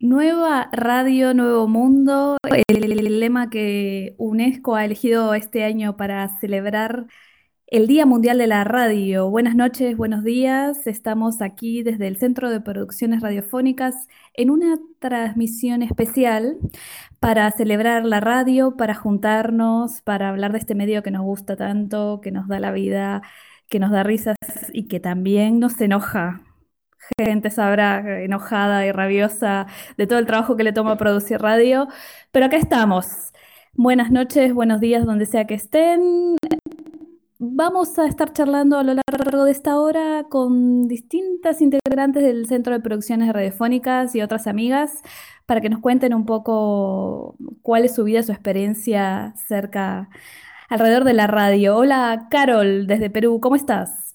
Nueva radio, nuevo mundo, el, lema que UNESCO ha elegido este año para celebrar el Día Mundial de la Radio. Buenas noches, buenos días. Estamos aquí desde el Centro de Producciones Radiofónicas en una transmisión especial para celebrar la radio, para juntarnos, para hablar de este medio que nos gusta tanto, que nos da la vida, que nos da risas y que también nos enoja gente sabrá enojada y rabiosa de todo el trabajo que le toma producir radio, pero acá estamos. Buenas noches, buenos días, donde sea que estén. Vamos a estar charlando a lo largo de esta hora con distintas integrantes del Centro de Producciones Radiofónicas y otras amigas para que nos cuenten un poco cuál es su vida, su experiencia cerca, alrededor de la radio. Hola, Carol, desde Perú, ¿cómo estás?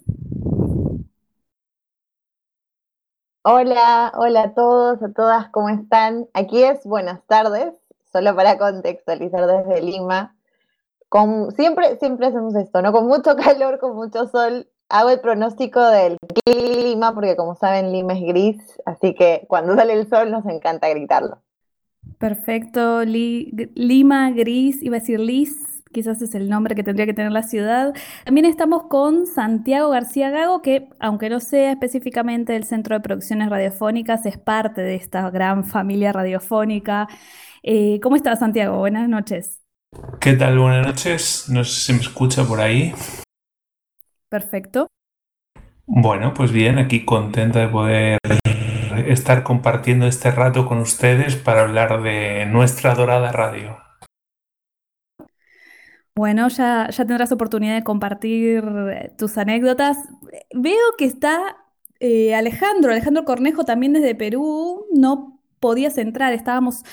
Hola, hola a todos, a todas, ¿cómo están? Aquí es buenas tardes, solo para contextualizar desde Lima. Con, siempre, siempre hacemos esto, ¿no? Con mucho calor, con mucho sol. Hago el pronóstico del clima, porque como saben, Lima es gris, así que cuando sale el sol nos encanta gritarlo. Perfecto, Lima, gris, iba a decir lis, quizás es el nombre que tendría que tener la ciudad. También estamos con Santiago García Gago, que aunque no sea específicamente del Centro de Producciones Radiofónicas, es parte de esta gran familia radiofónica. Eh, ¿Cómo estás, Santiago? Buenas noches. ¿Qué tal? Buenas noches. No sé si me escucha por ahí. Perfecto. Bueno, pues bien, aquí contenta de poder estar compartiendo este rato con ustedes para hablar de nuestra dorada radio. Bueno, ya, ya tendrás oportunidad de compartir eh, tus anécdotas. Veo que está eh, Alejandro, Alejandro Cornejo también desde Perú. No podías entrar, estábamos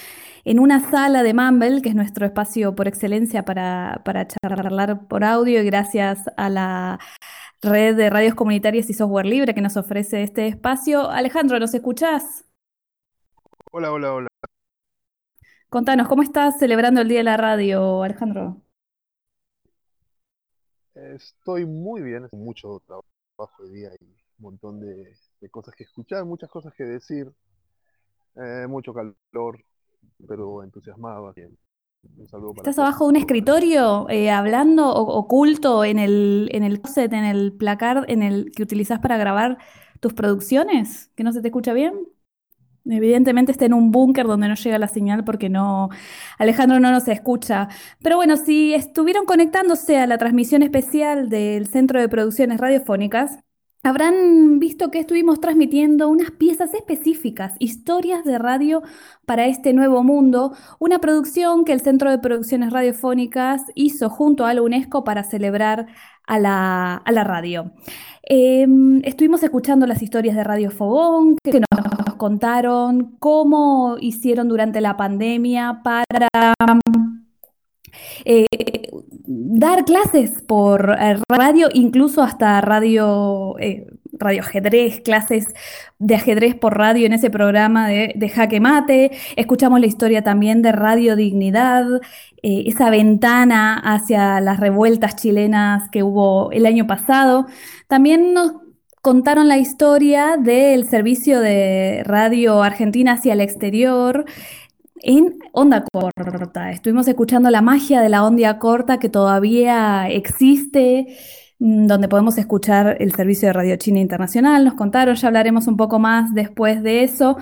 en una sala de Mumble, que es nuestro espacio por excelencia para, para charlar por audio y gracias a la red de radios comunitarias y software libre que nos ofrece este espacio. Alejandro, ¿nos escuchás? Hola, hola, hola. Contanos, ¿cómo estás celebrando el Día de la Radio, Alejandro? Estoy muy bien, mucho trabajo de día y un montón de, cosas que escuchar, muchas cosas que decir, eh, mucho calor, pero entusiasmado. Un saludo para ¿Estás abajo de un escritorio eh, hablando oculto en el, en el set, en el placar en el que utilizas para grabar tus producciones? ¿Que no se te escucha bien? Evidentemente está en un búnker donde no llega la señal porque no, Alejandro no nos escucha. Pero bueno, si estuvieron conectándose a la transmisión especial del Centro de Producciones Radiofónicas, habrán visto que estuvimos transmitiendo unas piezas específicas, historias de radio para este nuevo mundo, una producción que el Centro de Producciones Radiofónicas hizo junto a la UNESCO para celebrar a la, radio. Em, estuvimos escuchando las historias de Radio Fogón, que nos contaron cómo hicieron durante la pandemia para eh, dar clases por eh, radio, incluso hasta radio, eh, radio ajedrez, clases de ajedrez por radio en ese programa de, Jaque Mate. Escuchamos la historia también de Radio Dignidad, esa ventana hacia las revueltas chilenas que hubo el año pasado. También nos contaron la historia del servicio de radio argentina hacia el exterior en onda corta. Estuvimos escuchando la magia de la onda corta que todavía existe, donde podemos escuchar el servicio de Radio China Internacional. Nos contaron, ya hablaremos un poco más después de eso.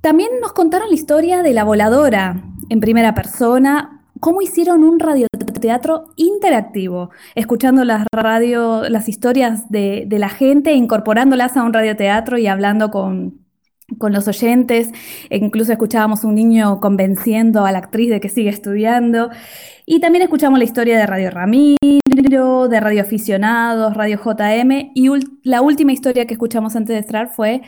También nos contaron la historia de la voladora en primera persona, cómo hicieron un radioteatro interactivo, escuchando las radio, las historias de, la gente, incorporándolas a un radioteatro y hablando con, los oyentes. E incluso escuchábamos un niño convenciendo a la actriz de que sigue estudiando. Y también escuchamos la historia de Radio De Radio Aficionados, Radio JM. Y la última historia que escuchamos antes de entrar fue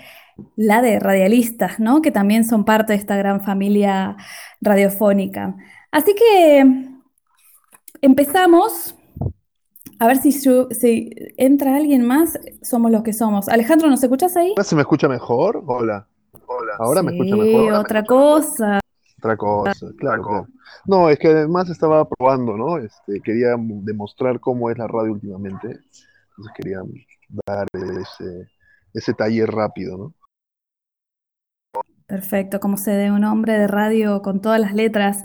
la de radialistas, ¿no? que también son parte de esta gran familia radiofónica. Así que empezamos. A ver si, si, entra alguien más, somos los que somos. Alejandro, ¿nos escuchas ahí? ¿Ahora se me escucha mejor? Hola. Hola. Ahora me escucha mejor. otra cosa. Otra cosa, claro, No, es que además estaba probando, ¿no? Este, quería demostrar cómo es la radio últimamente. Entonces quería dar ese, ese taller rápido, ¿no? Perfecto, como se de un hombre de radio con todas las letras.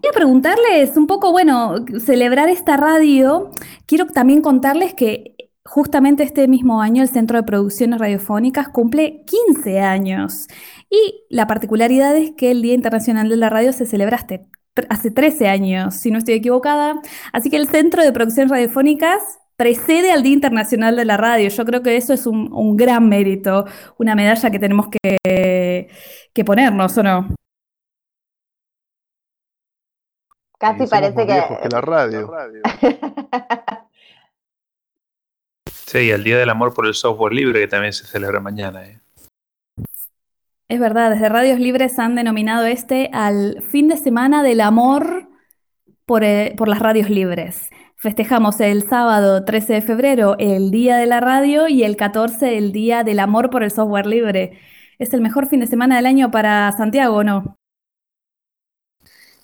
Quiero preguntarles un poco, bueno, celebrar esta radio. Quiero también contarles que justamente este mismo año el Centro de Producciones Radiofónicas cumple 15 años. Y la particularidad es que el Día Internacional de la Radio se celebra hace 13 años, si no estoy equivocada. Así que el Centro de Producciones Radiofónicas precede al Día Internacional de la Radio. Yo creo que eso es un, gran mérito, una medalla que tenemos que, que ponernos, ¿o no? Casi parece que... que la radio. sí, el Día del Amor por el Software Libre, que también se celebra mañana. ¿eh? Es verdad, desde Radios Libres han denominado este al fin de semana del amor por, eh, por las radios libres. Festejamos el sábado 13 de febrero el Día de la Radio y el 14 el Día del Amor por el Software Libre. Es el mejor fin de semana del año para Santiago, ¿no?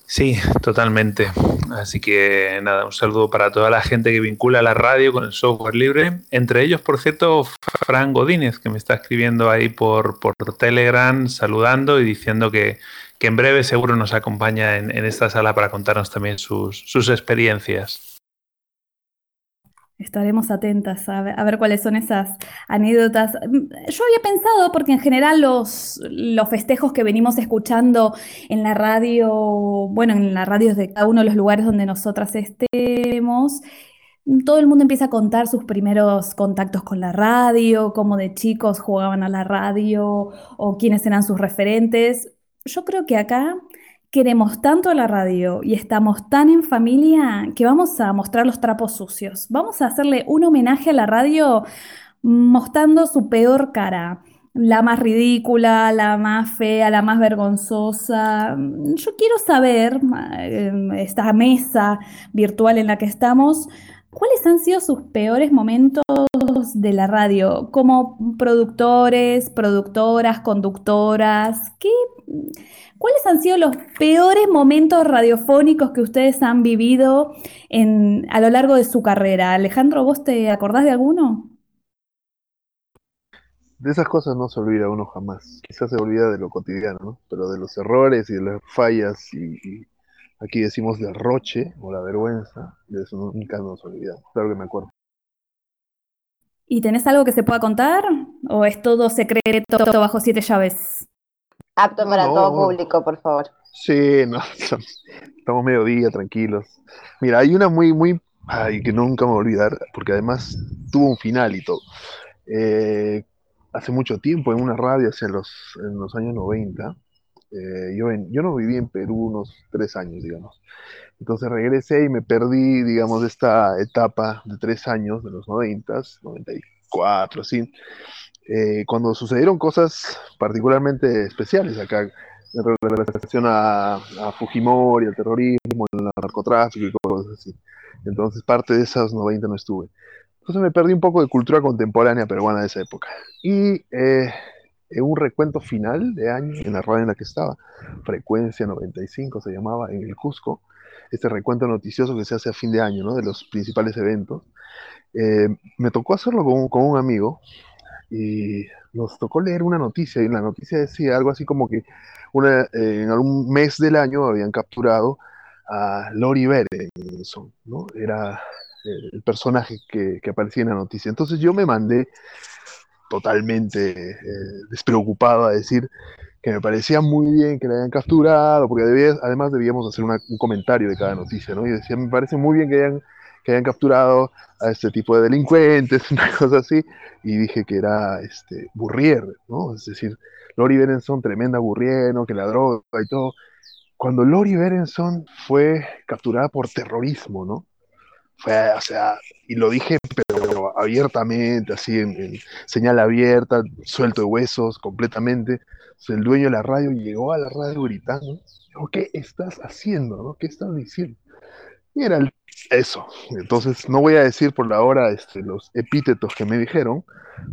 Sí, totalmente. Así que nada, un saludo para toda la gente que vincula la radio con el software libre. Entre ellos, por cierto, Fran Godínez, que me está escribiendo ahí por, por Telegram, saludando y diciendo que, en breve seguro nos acompaña en, esta sala para contarnos también sus, sus experiencias. Estaremos atentas a ver, cuáles son esas anécdotas. Mm, yo había pensado, porque en general los, los festejos que venimos escuchando en la radio, bueno, en las radios de cada uno de los lugares donde nosotras estemos, todo el mundo empieza a contar sus primeros contactos con la radio, cómo de chicos jugaban a la radio o quiénes eran sus referentes. Yo creo que acá Queremos tanto la radio y estamos tan en familia que vamos a mostrar los trapos sucios. Vamos a hacerle un homenaje a la radio mostrando su peor cara, la más ridícula, la más fea, la más vergonzosa. Yo quiero saber, eh, esta mesa virtual en la que estamos, ¿cuáles han sido sus peores momentos de la radio como productores, productoras, conductoras? ¿Qué ¿Cuáles han sido los peores momentos radiofónicos que ustedes han vivido a lo largo de su carrera? Alejandro, ¿vos te acordás de alguno? De esas cosas no se olvida uno jamás. Quizás se olvida de lo cotidiano, ¿no? Pero de los errores y de las fallas y, aquí decimos derroche o la vergüenza, de eso nunca nos olvidamos. Claro que me acuerdo. ¿Y tenés algo que se pueda contar? ¿O es todo secreto bajo siete llaves? Apto para todo público, por favor. Sí, no, estamos mediodía, tranquilos. Mira, hay una muy, muy, ay, que nunca me voy a olvidar, porque además tuvo un final y todo. Eh, hace mucho tiempo, en una radio, hace los, en los años 90, eh, yo, yo no viví en Perú unos tres años, digamos. Entonces regresé y me perdí, digamos, esta etapa de tres años, de los 90, 94, sí eh, cuando sucedieron cosas particularmente especiales acá, en relación a, a Fujimori, al terrorismo, al narcotráfico y cosas así. Entonces, parte de esas 90 no estuve. Entonces me perdí un poco de cultura contemporánea peruana de esa época. Y eh, en un recuento final de año, en la radio en la que estaba, Frecuencia 95 se llamaba, en el Cusco, este recuento noticioso que se hace a fin de año, ¿no? De los principales eventos. Eh, me tocó hacerlo con, un amigo, y nos tocó leer una noticia, y la noticia decía algo así como que una, eh, en algún mes del año habían capturado a Lori Berenson, ¿no? Era el personaje que, aparecía en la noticia. Entonces yo me mandé totalmente eh, despreocupado a decir que me parecía muy bien que la hayan capturado, porque además debíamos hacer un comentario de cada noticia, ¿no? Y decía, me parece muy bien que hayan que hayan capturado a este tipo de delincuentes, una cosa así, y dije que era este, Burrier, ¿no? Es decir, Lori Berenson, tremenda Burrier. Que la droga y todo. Cuando Lori Berenson fue capturada por terrorismo, ¿no? Fue, o sea, y lo dije, pero abiertamente, así, en, señal abierta, suelto de huesos, completamente. el dueño de la radio llegó a la radio gritando, ¿qué estás haciendo? ¿no? ¿Qué estás diciendo? Y era eso. Entonces, no voy a decir por la hora este, los epítetos que me dijeron,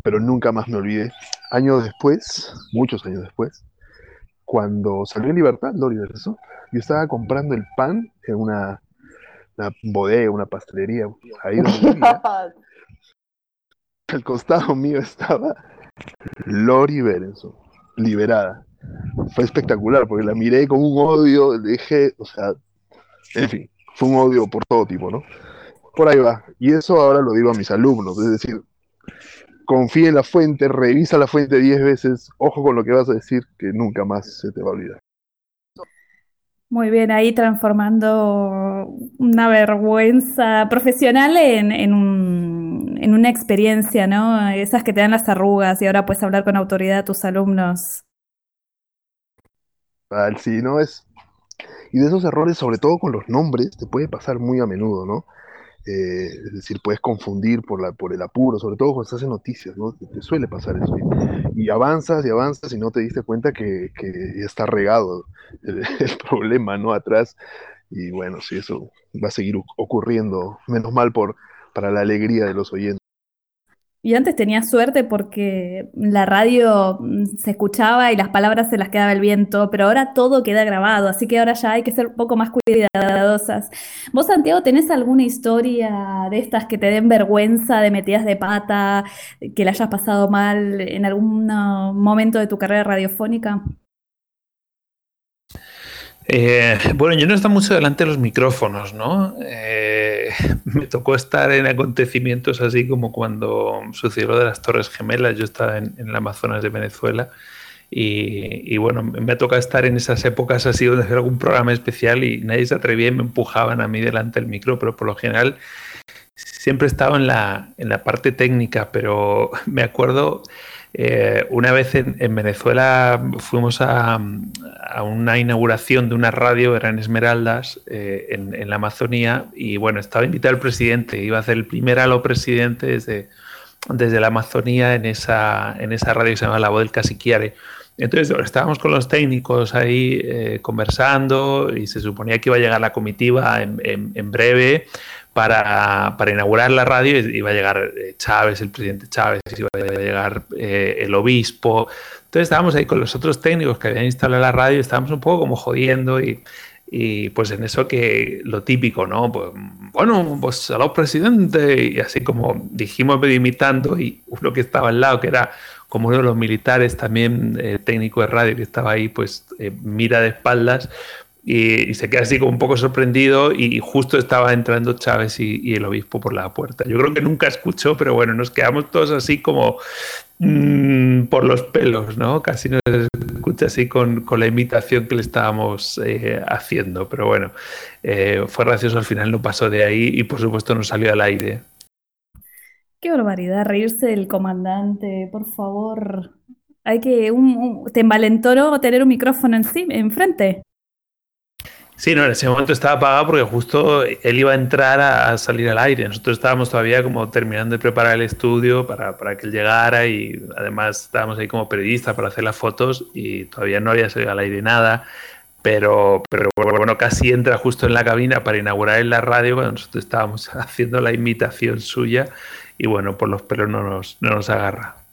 pero nunca más me olvidé. Años después, muchos años después, cuando salió en libertad Lori eso, yo estaba comprando el pan en una, bodega, una pastelería, ahí donde. Al costado mío estaba Lori Berenson, liberada. fue espectacular, porque la miré con un odio, dije, o sea, en fin, fue un odio por todo tipo, ¿no? Por ahí va. Y eso ahora lo digo a mis alumnos, es decir, confía en la fuente, revisa la fuente diez veces, ojo con lo que vas a decir, que nunca más se te va a olvidar. Muy bien, ahí transformando una vergüenza profesional en, en, un, en, una experiencia, ¿no? Esas que te dan las arrugas y ahora puedes hablar con autoridad a tus alumnos. sí, ¿no? Es, y de esos errores, sobre todo con los nombres, te puede pasar muy a menudo, ¿no? Eh, es decir, puedes confundir por, la, por el apuro, sobre todo cuando estás en noticias, ¿no? Te, suele pasar eso. Y, avanzas y avanzas y no te diste cuenta que, que está regado el, el, problema, ¿no? Atrás. Y bueno, sí, eso va a seguir ocurriendo, menos mal por, para la alegría de los oyentes. Y antes tenía suerte porque la radio mm, se escuchaba y las palabras se las quedaba el viento, pero ahora todo queda grabado, así que ahora ya hay que ser un poco más cuidadosas. ¿Vos, Santiago, tenés alguna historia de estas que te den vergüenza, de metidas de pata, que la hayas pasado mal en algún momento de tu carrera radiofónica? Eh, bueno, yo no estado mucho delante de los micrófonos, ¿no? Eh, me tocó estar en acontecimientos así como cuando sucedió lo de las Torres Gemelas. Yo estaba en, en el Amazonas de Venezuela y, y, bueno, me ha tocado estar en esas épocas así donde hacer algún programa especial y nadie se atrevía y me empujaban a mí delante del micro, pero por lo general siempre he estado en la, en la parte técnica, pero me acuerdo eh, una vez en, Venezuela fuimos a, una inauguración de una radio, Esmeraldas, eh, en, la Amazonía, y bueno, estaba invitado el presidente, iba a hacer el primer halo presidente desde, desde la Amazonía en esa, en esa radio que se llama La Voz del Casiquiare. Entonces estábamos con los técnicos ahí eh, conversando y se suponía que iba a llegar la comitiva en, en breve para, para, inaugurar la radio iba a llegar eh, Chávez, el presidente Chávez, iba a llegar eh, el obispo. Entonces estábamos ahí con los otros técnicos que habían instalado la radio, estábamos un poco como jodiendo y, y pues en eso que lo típico, ¿no? Pues, bueno, pues a los presidentes y así como dijimos medio imitando y uno que estaba al lado, que era como uno de los militares, también eh, técnico de radio que estaba ahí, pues mira de espaldas, y, se queda así como un poco sorprendido y justo estaba entrando Chávez y, el obispo por la puerta. Yo creo que nunca escuchó, pero bueno, nos quedamos todos así como mmm, por los pelos, ¿no? Casi nos escucha así con, con la imitación que le estábamos eh, haciendo, pero bueno, eh, fue gracioso al final, no pasó de ahí y por supuesto no salió al aire. Qué barbaridad, reírse del comandante, por favor. Hay que, un, un, tener un micrófono encima, enfrente. Sí, no, en ese momento estaba apagado porque justo él iba a entrar a, salir al aire. Nosotros estábamos todavía como terminando de preparar el estudio para, para, que él llegara y además estábamos ahí como periodistas para hacer las fotos y todavía no había salido al aire nada. Pero, pero bueno, casi entra justo en la cabina para inaugurar en la radio cuando nosotros estábamos haciendo la imitación suya y bueno, por los pelos no nos, no nos agarra.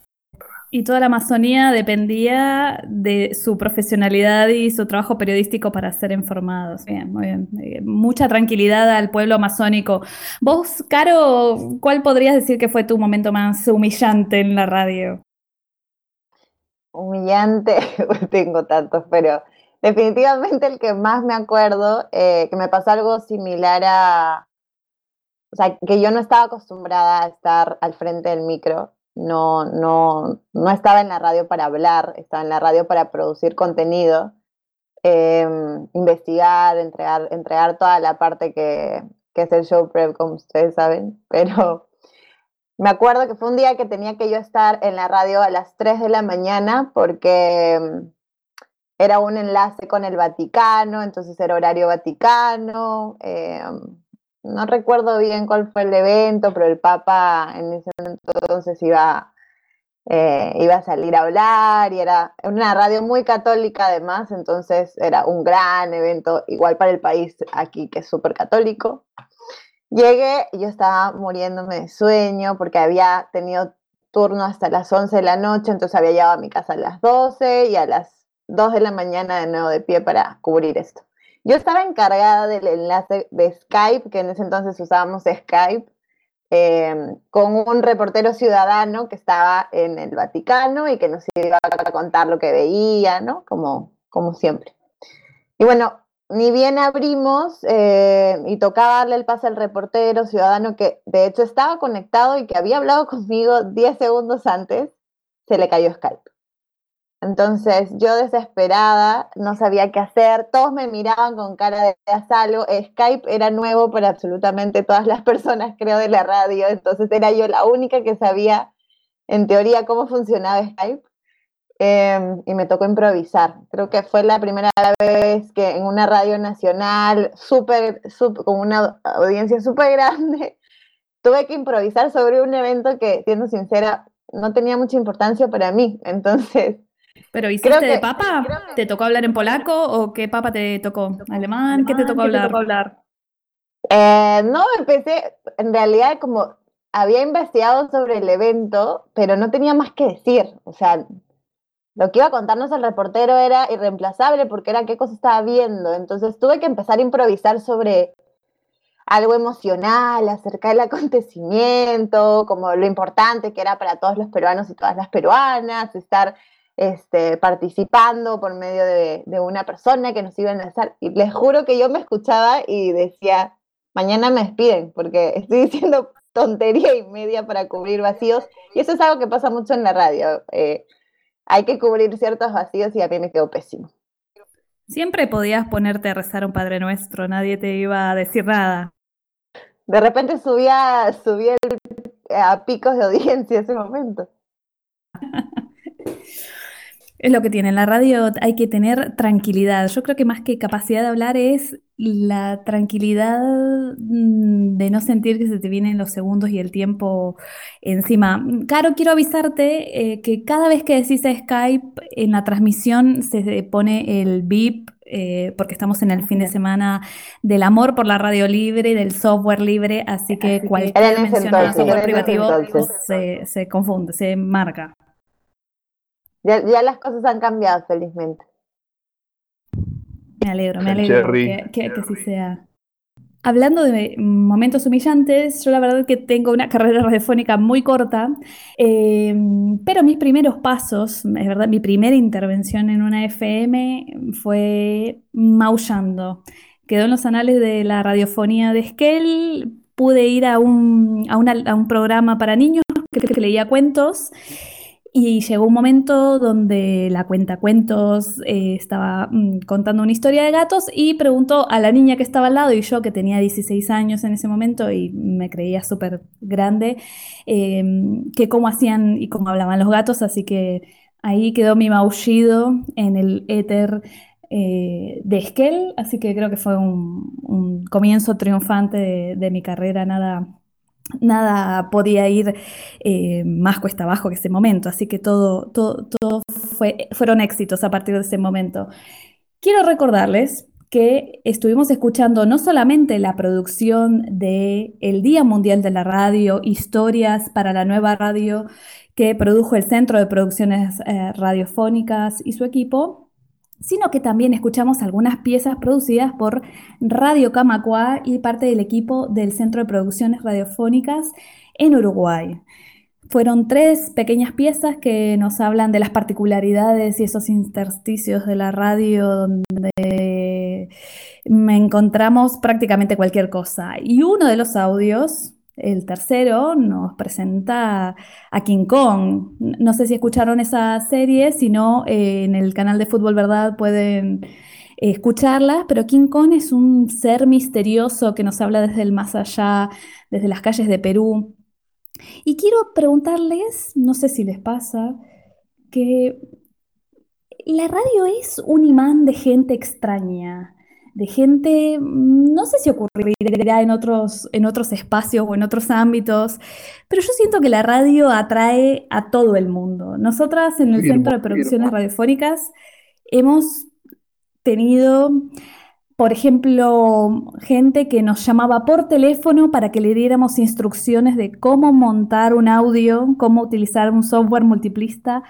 Y toda la Amazonía dependía de su profesionalidad y su trabajo periodístico para ser informados. Bien, muy bien. Eh, mucha tranquilidad al pueblo amazónico. Vos, Caro, ¿cuál podrías decir que fue tu momento más humillante en la radio? Humillante, tengo tantos, pero definitivamente el que más me acuerdo, eh, que me pasó algo similar a, o sea, que yo no estaba acostumbrada a estar al frente del micro no, no, no estaba en la radio para hablar, estaba en la radio para producir contenido, em, investigar, entregar, entregar toda la parte que, que es el show prep, como ustedes saben, pero me acuerdo que fue un día que tenía que yo estar en la radio a las 3 de la mañana porque em, era un enlace con el Vaticano, entonces era horario Vaticano. Eh, no recuerdo bien cuál fue el evento, pero el Papa en ese entonces iba, eh, iba a salir a hablar y era una radio muy católica además, entonces era un gran evento, igual para el país aquí que es súper católico. Llegué yo estaba muriéndome de sueño porque había tenido turno hasta las 11 de la noche, entonces había llegado a mi casa a las 12 y a las 2 de la mañana de nuevo de pie para cubrir esto. Yo estaba encargada del enlace de Skype, que en ese entonces usábamos Skype, em, con un reportero ciudadano que estaba en el Vaticano y que nos iba a contar lo que veía, ¿no? Como, como siempre. Y bueno, ni bien abrimos eh, y tocaba darle el pase al reportero ciudadano que de hecho estaba conectado y que había hablado conmigo 10 segundos antes, se le cayó Skype. Entonces yo desesperada, no sabía qué hacer, todos me miraban con cara de asalo, Skype era nuevo para absolutamente todas las personas, creo, de la radio, entonces era yo la única que sabía en teoría cómo funcionaba Skype. Em, y me tocó improvisar. Creo que fue la primera vez que en una radio nacional, súper, con una audiencia súper grande, tuve que improvisar sobre un evento que, siendo sincera, no tenía mucha importancia para mí. Entonces... ¿Pero hiciste de papa? ¿Te tocó hablar en polaco o qué papa te tocó? ¿Alemán? ¿Qué te tocó hablar? Eh, no, empecé, en realidad como había investigado sobre el evento, pero no tenía más que decir. O sea, lo que iba a contarnos el reportero era irreemplazable porque era qué cosa estaba viendo. Entonces tuve que empezar a improvisar sobre algo emocional acerca del acontecimiento, como lo importante que era para todos los peruanos y todas las peruanas, estar este, participando por medio de, una persona que nos iba a enlazar. Y les juro que yo me escuchaba y decía, mañana me despiden, porque estoy diciendo tontería y media para cubrir vacíos. Y eso es algo que pasa mucho en la radio. Eh, hay que cubrir ciertos vacíos y a mí me quedó pésimo. Siempre podías ponerte a rezar un Padre Nuestro, nadie te iba a decir nada. De repente subía, subía a picos de audiencia ese momento. Es lo que tiene. En la radio hay que tener tranquilidad. Yo creo que más que capacidad de hablar es la tranquilidad mm, de no sentir que se te vienen los segundos y el tiempo encima. Caro, quiero avisarte eh, que cada vez que decís Skype en la transmisión se pone el beep eh, porque estamos en el fin de semana del amor por la radio libre, del software libre, así que cualquier mención a software privativo se, se confunde, se marca. Ya, las cosas han cambiado, felizmente. Me alegro, me alegro que, así sea. Hablando de momentos humillantes, yo la verdad que tengo una carrera radiofónica muy corta, em, pero mis primeros pasos, es verdad, mi primera intervención en una FM fue maullando. Quedó en los anales de la radiofonía de Esquel, pude ir a un, a, un programa para niños que leía cuentos y llegó un momento donde la cuenta cuentos eh, estaba mm, contando una historia de gatos y preguntó a la niña que estaba al lado y yo que tenía 16 años en ese momento y me creía súper grande, em, que cómo hacían y cómo hablaban los gatos, así que ahí quedó mi maullido en el éter eh, de Esquel, así que creo que fue un, comienzo triunfante de mi carrera, nada nada podía ir eh, más cuesta abajo que ese momento, así que todo, todo, fue, fueron éxitos a partir de ese momento. Quiero recordarles que estuvimos escuchando no solamente la producción del el Día Mundial de la Radio, historias para la nueva radio que produjo el Centro de Producciones eh, Radiofónicas y su equipo, sino que también escuchamos algunas piezas producidas por Radio Camacua y parte del equipo del Centro de Producciones Radiofónicas en Uruguay. Fueron tres pequeñas piezas que nos hablan de las particularidades y esos intersticios de la radio donde encontramos prácticamente cualquier cosa. Y uno de los audios el tercero nos presenta a King Kong. No sé si escucharon esa serie, si no, eh, en el canal de Fútbol Verdad pueden eh, escucharla, pero King Kong es un ser misterioso que nos habla desde el más allá, desde las calles de Perú. Y quiero preguntarles, no sé si les pasa, que la radio es un imán de gente extraña de gente, mm, no sé si ocurrirá en otros, en otros espacios o en otros ámbitos, pero yo siento que la radio atrae a todo el mundo. Nosotras en el Centro de Producciones Radiofónicas hemos tenido, por ejemplo, gente que nos llamaba por teléfono para que le diéramos instrucciones de cómo montar un audio, cómo utilizar un software multiplista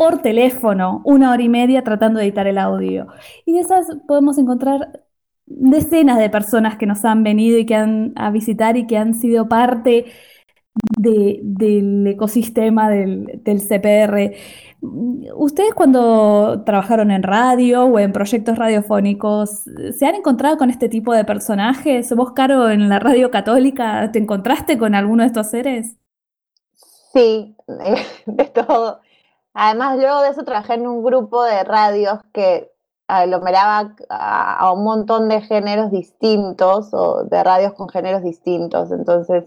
por teléfono, una hora y media tratando de editar el audio. Y de esas podemos encontrar decenas de personas que nos han venido y que han a visitar y que han sido parte del ecosistema del, CPR. ¿Ustedes cuando trabajaron en radio o en proyectos radiofónicos, se han encontrado con este tipo de personajes? ¿Vos, Caro, en la radio católica, te encontraste con alguno de estos seres? Sí, de todo. Además, luego de eso trabajé en un grupo de radios que aglomeraba a, un montón de géneros distintos o de radios con géneros distintos. Entonces,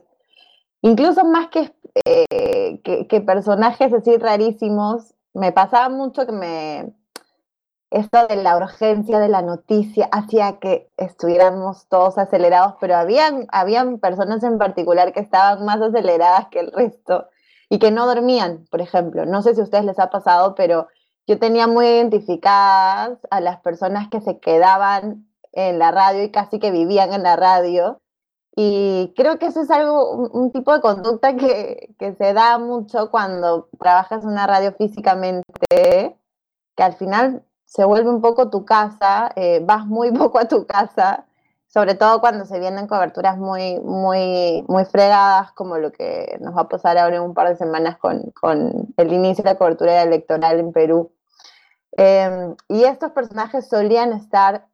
incluso más que, eh, que, personajes así rarísimos, me pasaba mucho que me esto de la urgencia de la noticia hacía que estuviéramos todos acelerados, pero habían, habían personas en particular que estaban más aceleradas que el resto y que no dormían, por ejemplo. No sé si a ustedes les ha pasado, pero yo tenía muy identificadas a las personas que se quedaban en la radio y casi que vivían en la radio. Y creo que eso es algo, un, tipo de conducta que, que, se da mucho cuando trabajas en una radio físicamente, que al final se vuelve un poco tu casa, eh, vas muy poco a tu casa, sobre todo cuando se vienen coberturas muy, muy, muy fregadas, como lo que nos va a pasar ahora en un par de semanas con, con el inicio de la cobertura electoral en Perú. Em, y estos personajes solían estar,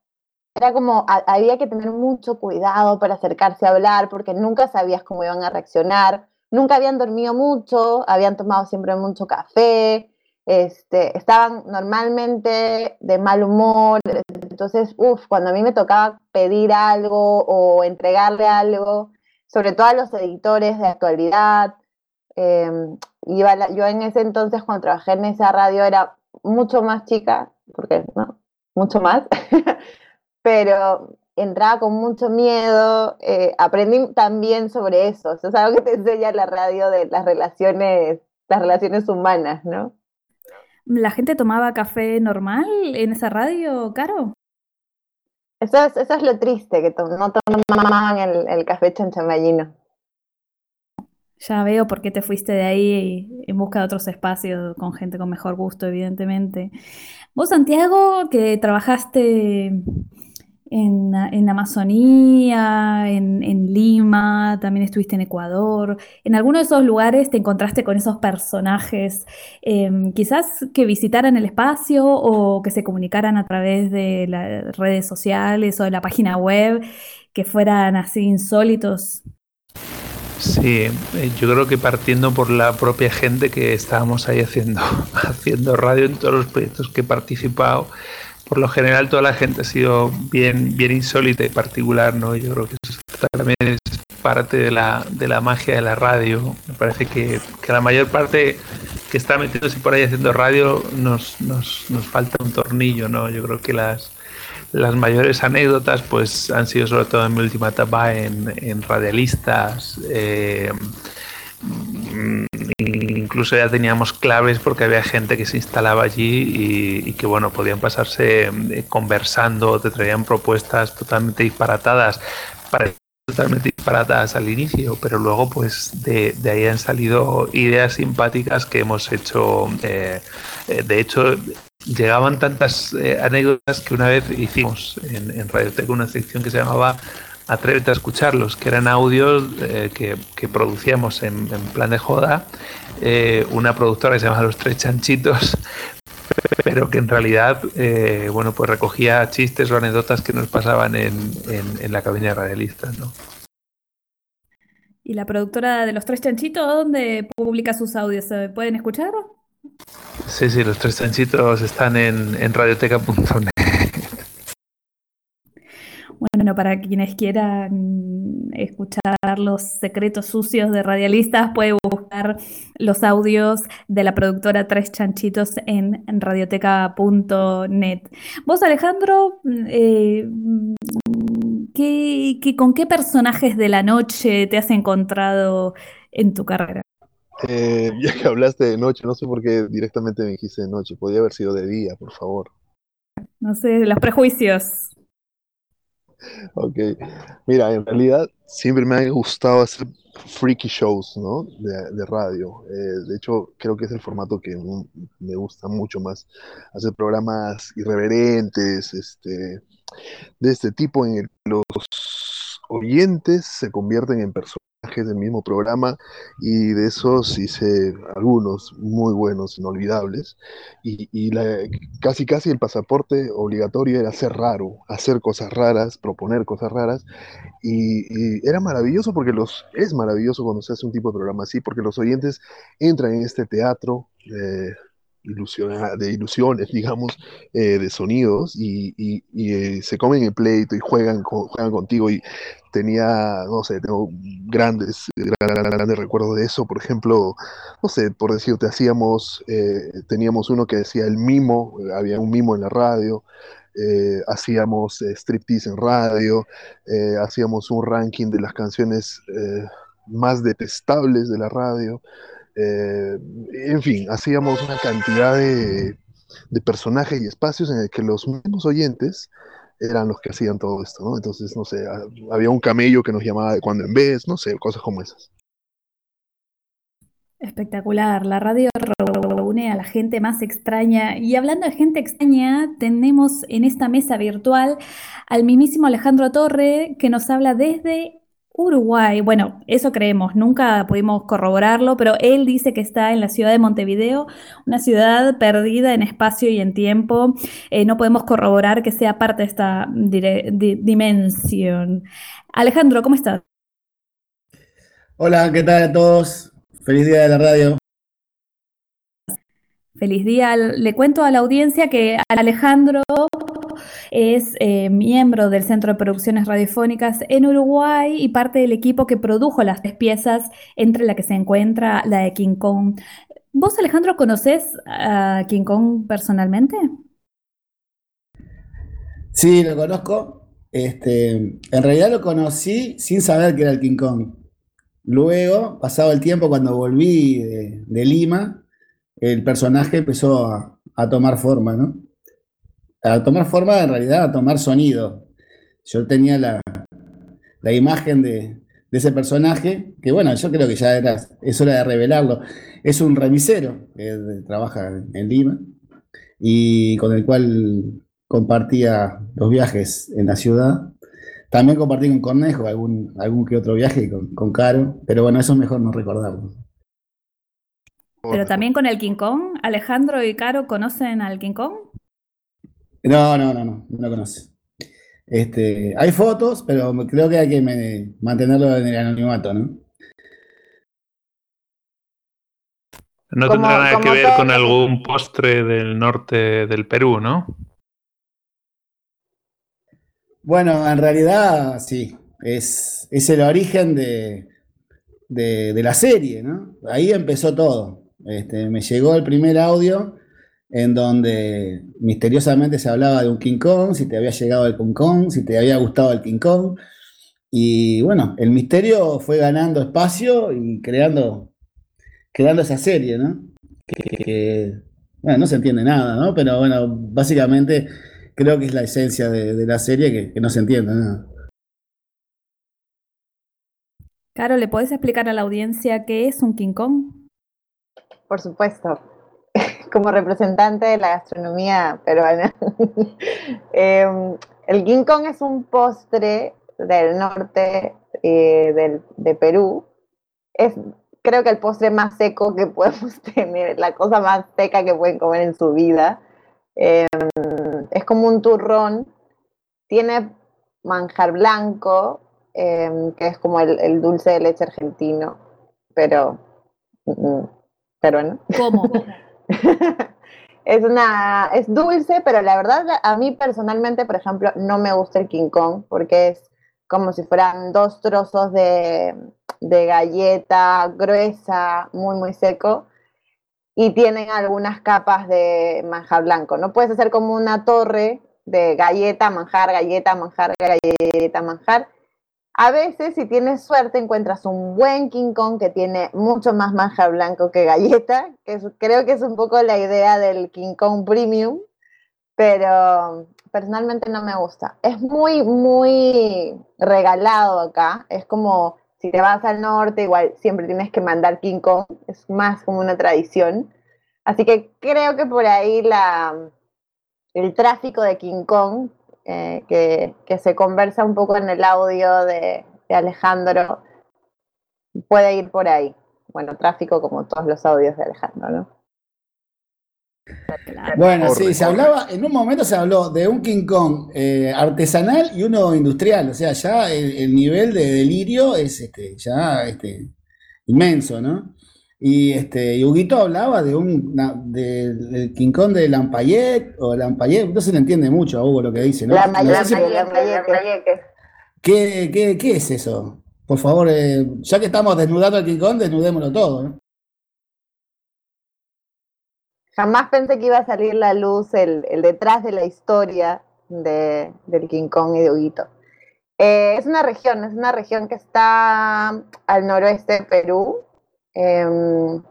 era como, había que tener mucho cuidado para acercarse a hablar, porque nunca sabías cómo iban a reaccionar, nunca habían dormido mucho, habían tomado siempre mucho café, este, estaban normalmente de mal humor, entonces, uff, cuando a mí me tocaba pedir algo o entregarle algo, sobre todo a los editores de actualidad, em, iba yo en ese entonces cuando trabajé en esa radio era mucho más chica, porque no, mucho más, pero entraba con mucho miedo, eh, aprendí también sobre eso, eso es algo que te enseña la radio de las relaciones, las relaciones humanas, ¿no? ¿La gente tomaba café normal en esa radio, Caro? Eso es, eso es lo triste, que no tomaban el, el café chanchamayino. Ya veo por qué te fuiste de ahí en busca de otros espacios con gente con mejor gusto, evidentemente. Vos, Santiago, que trabajaste en, Amazonía, en, Lima, también estuviste en Ecuador. ¿En alguno de esos lugares te encontraste con esos personajes, em, quizás que visitaran el espacio o que se comunicaran a través de las redes sociales o de la página web, que fueran así insólitos? Sí, eh, yo creo que partiendo por la propia gente que estábamos ahí haciendo, haciendo radio en todos los proyectos que he participado, por lo general toda la gente ha sido bien, bien insólita y particular, ¿no? Yo creo que eso también es parte de la, de la magia de la radio. Me parece que, que la mayor parte que está metiéndose por ahí haciendo radio nos, nos, nos falta un tornillo, ¿no? Yo creo que las, las mayores anécdotas pues han sido sobre todo en mi última etapa en, en radialistas. Eh, incluso ya teníamos claves porque había gente que se instalaba allí y, que bueno podían pasarse eh, conversando, te traían propuestas totalmente disparatadas, totalmente disparatadas al inicio, pero luego pues de, ahí han salido ideas simpáticas que hemos hecho. Eh, de hecho, llegaban tantas eh, anécdotas que una vez hicimos en, en una sección que se llamaba Atrévete a escucharlos, que eran audios eh, que, producíamos en, plan de joda, eh, una productora que se llama Los Tres Chanchitos, pero que en realidad, bueno, pues recogía chistes o anécdotas que nos pasaban en, la cabina de radialistas, ¿no? ¿Y la productora de Los Tres Chanchitos dónde publica sus audios? ¿Se pueden escuchar? Sí, sí, los tres chanchitos están en, en radioteca.net. Bueno, para quienes quieran escuchar los secretos sucios de radialistas, puede buscar los audios de la productora Tres Chanchitos en, radioteca.net. Vos, Alejandro, eh, con qué personajes de la noche te has encontrado en tu carrera? Eh, ya que hablaste de noche, no sé por qué directamente me dijiste de noche, podía haber sido de día, por favor. No sé, los prejuicios. Ok, mira, en realidad siempre me ha gustado hacer freaky shows ¿no? de, radio. Eh, de hecho, creo que es el formato que me gusta mucho más. Hacer programas irreverentes, este, de este tipo en el que los oyentes se convierten en personas del mismo programa y de esos hice algunos muy buenos, inolvidables. Y, casi casi el pasaporte obligatorio era ser raro, hacer cosas raras, proponer cosas raras. Y, era maravilloso porque los, es maravilloso cuando se hace un tipo de programa así, porque los oyentes entran en este teatro. Eh, de ilusiones, digamos, eh, de sonidos y, eh, se comen el pleito y juegan, juegan contigo y tenía, no sé, tengo grandes, grandes recuerdos de eso, por ejemplo, no sé, por decirte, hacíamos, eh, teníamos uno que decía el mimo, había un mimo en la radio, hacíamos striptease en radio, hacíamos un ranking de las canciones más detestables de la radio, eh, en fin, hacíamos una cantidad de, personajes y espacios en el que los mismos oyentes eran los que hacían todo esto, ¿no? Entonces, no sé, había un camello que nos llamaba de cuando en vez, no sé, cosas como esas. Espectacular, la radio reúne a la gente más extraña y hablando de gente extraña, tenemos en esta mesa virtual al mismísimo Alejandro Torre que nos habla desde Uruguay, bueno, eso creemos, nunca pudimos corroborarlo, pero él dice que está en la ciudad de Montevideo, una ciudad perdida en espacio y en tiempo. Eh, no podemos corroborar que sea parte de esta dimensión. Alejandro, ¿cómo estás? Hola, ¿qué tal a todos? Feliz día de la radio. Feliz día. Le cuento a la audiencia que Alejandro es eh, miembro del Centro de Producciones Radiofónicas en Uruguay y parte del equipo que produjo las tres piezas, entre la que se encuentra la de King Kong. ¿Vos, Alejandro, conocés a King Kong personalmente? Sí, lo conozco. Este, en realidad lo conocí sin saber que era el King Kong. Luego, pasado el tiempo, cuando volví de, Lima, el personaje empezó a tomar forma, ¿no? A tomar forma, en realidad, a tomar sonido. Yo tenía la, imagen de, ese personaje, que bueno, yo creo que ya es hora de revelarlo. Es un remisero que trabaja en Lima y con el cual compartía los viajes en la ciudad. También compartí con Cornejo algún, algún que otro viaje con, con Caro, pero bueno, eso es mejor no recordarlo. Pero también con el King Kong, Alejandro y Caro conocen al King Kong. No, no, no, no, no lo conoce. Este, hay fotos, pero creo que hay que mantenerlo en el anonimato, ¿no? No tendrá nada que ver con algún postre del norte del Perú, ¿no? Bueno, en realidad sí, es, es el origen de, de, la serie, ¿no? Ahí empezó todo. Este, me llegó el primer audio en donde misteriosamente se hablaba de un King Kong, si te había llegado el King Kong, si te había gustado el King Kong. Y bueno, el misterio fue ganando espacio y creando, creando esa serie, ¿no? Que, bueno, no se entiende nada, ¿no? Pero bueno, básicamente creo que es la esencia de, la serie que, que, no se entiende nada. Caro, ¿le podés explicar a la audiencia qué es un King Kong? Por supuesto como representante de la gastronomía peruana. Em, el Kong es un postre del norte eh, de Perú. Es creo que el postre más seco que podemos tener, la cosa más seca que pueden comer en su vida. Em, es como un turrón. Tiene manjar blanco, em, que es como el, dulce de leche argentino, pero mm, mm, peruano. ¿Cómo? es una es dulce, pero la verdad a mí personalmente, por ejemplo, no me gusta el King Kong porque es como si fueran dos trozos de, galleta gruesa, muy muy seco y tienen algunas capas de manjar blanco. No puedes hacer como una torre de galleta, manjar, galleta, manjar, galleta, manjar a veces, si tienes suerte, encuentras un buen King Kong que tiene mucho más manjar blanco que galleta, que creo que es un poco la idea del King Kong Premium, pero personalmente no me gusta. Es muy, muy regalado acá, es como si te vas al norte, igual siempre tienes que mandar King Kong, es más como una tradición. Así que creo que por ahí la, el tráfico de King Kong, eh, que, se conversa un poco en el audio de, de Alejandro, puede ir por ahí. Bueno, tráfico como todos los audios de Alejandro, ¿no? Bueno, sí, se hablaba, en un momento se habló de un King Kong eh, artesanal y uno industrial, o sea, ya el, nivel de delirio es este, ya este, inmenso, ¿no? Y este, Huguito hablaba de un del King Kong de Lampayet o Lampayet, no se le entiende mucho a Hugo lo que dice, ¿no? ¿Qué, qué, qué es eso? Por favor, eh, ya que estamos desnudando el King Kong, desnudémoslo todo, ¿no? Jamás pensé que iba a salir la luz el, detrás de la historia de, del King Kong y de Huguito. Eh, es una región, es una región que está al noroeste de Perú. Em,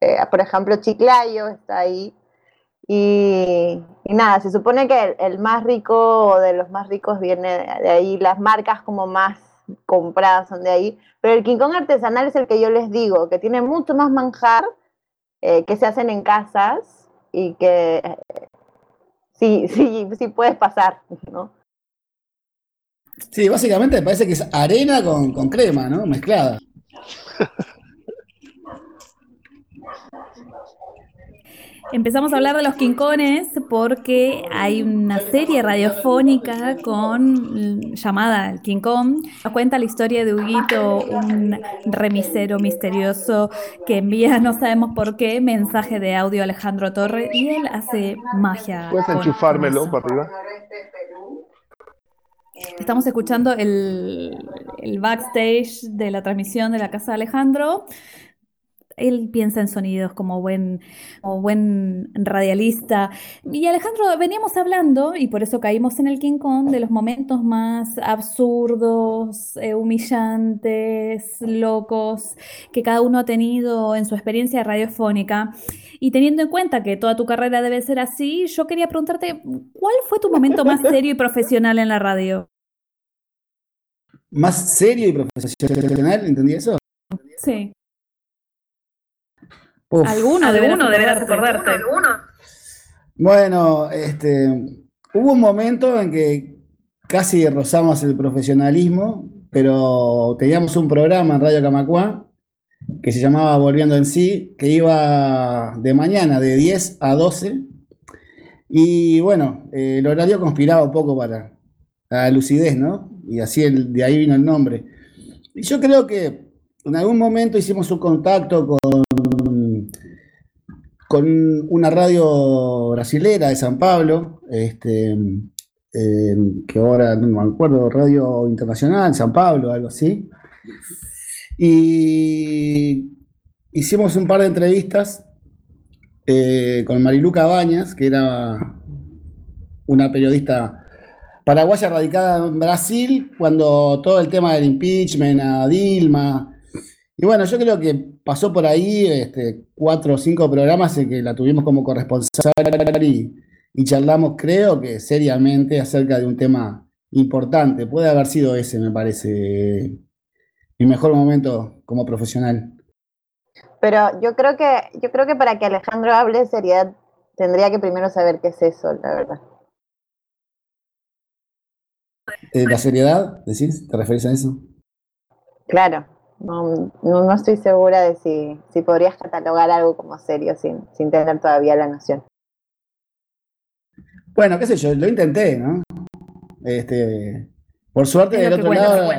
eh, por ejemplo, Chiclayo está ahí. Y, nada, se supone que el, más rico de los más ricos viene de ahí, las marcas como más compradas son de ahí, pero el King Kong artesanal es el que yo les digo, que tiene mucho más manjar eh, que se hacen en casas y que eh, sí, sí, sí puedes pasar, ¿no? Sí, básicamente parece que es arena con, con crema, ¿no? Mezclada. Empezamos a hablar de los quincones porque hay una serie radiofónica con llamada El Quincón. Nos cuenta la historia de Huguito, un remisero misterioso que envía, no sabemos por qué, mensaje de audio a Alejandro Torre y él hace magia. ¿Puedes enchufármelo para arriba? Estamos escuchando el, el backstage de la transmisión de la casa de Alejandro él piensa en sonidos como buen, buen radialista. Y Alejandro, veníamos hablando, y por eso caímos en el King Kong, de los momentos más absurdos, eh, humillantes, locos, que cada uno ha tenido en su experiencia radiofónica. Y teniendo en cuenta que toda tu carrera debe ser así, yo quería preguntarte, ¿cuál fue tu momento más serio y profesional en la radio? ¿Más serio y profesional? ¿Entendí eso? Sí alguno, de uno deberás recordarte. Bueno, este, hubo un momento en que casi rozamos el profesionalismo, pero teníamos un programa en Radio Camacuá que se llamaba Volviendo en sí, que iba de mañana de 10 a 12. Y bueno, el horario conspiraba un poco para la lucidez, ¿no? Y así de ahí vino el nombre. Y yo creo que en algún momento hicimos un contacto con con una radio brasilera de San Pablo, este, em, que ahora no me acuerdo, Radio Internacional, San Pablo, algo así. Y hicimos un par de entrevistas eh, con Mariluca Bañas, que era una periodista paraguaya radicada en Brasil, cuando todo el tema del impeachment a Dilma, y bueno, yo creo que pasó por ahí este, cuatro o cinco programas en que la tuvimos como corresponsal y, y, charlamos, creo que seriamente, acerca de un tema importante. Puede haber sido ese, me parece, mi mejor momento como profesional. Pero yo creo que, yo creo que para que Alejandro hable de seriedad, tendría que primero saber qué es eso, la verdad. ¿La seriedad? ¿Decís? ¿Te referís a eso? Claro. No, no, estoy segura de si, si, podrías catalogar algo como serio sin, sin tener todavía la noción. Bueno, qué sé yo, lo intenté, ¿no? Este, por suerte, del otro lado,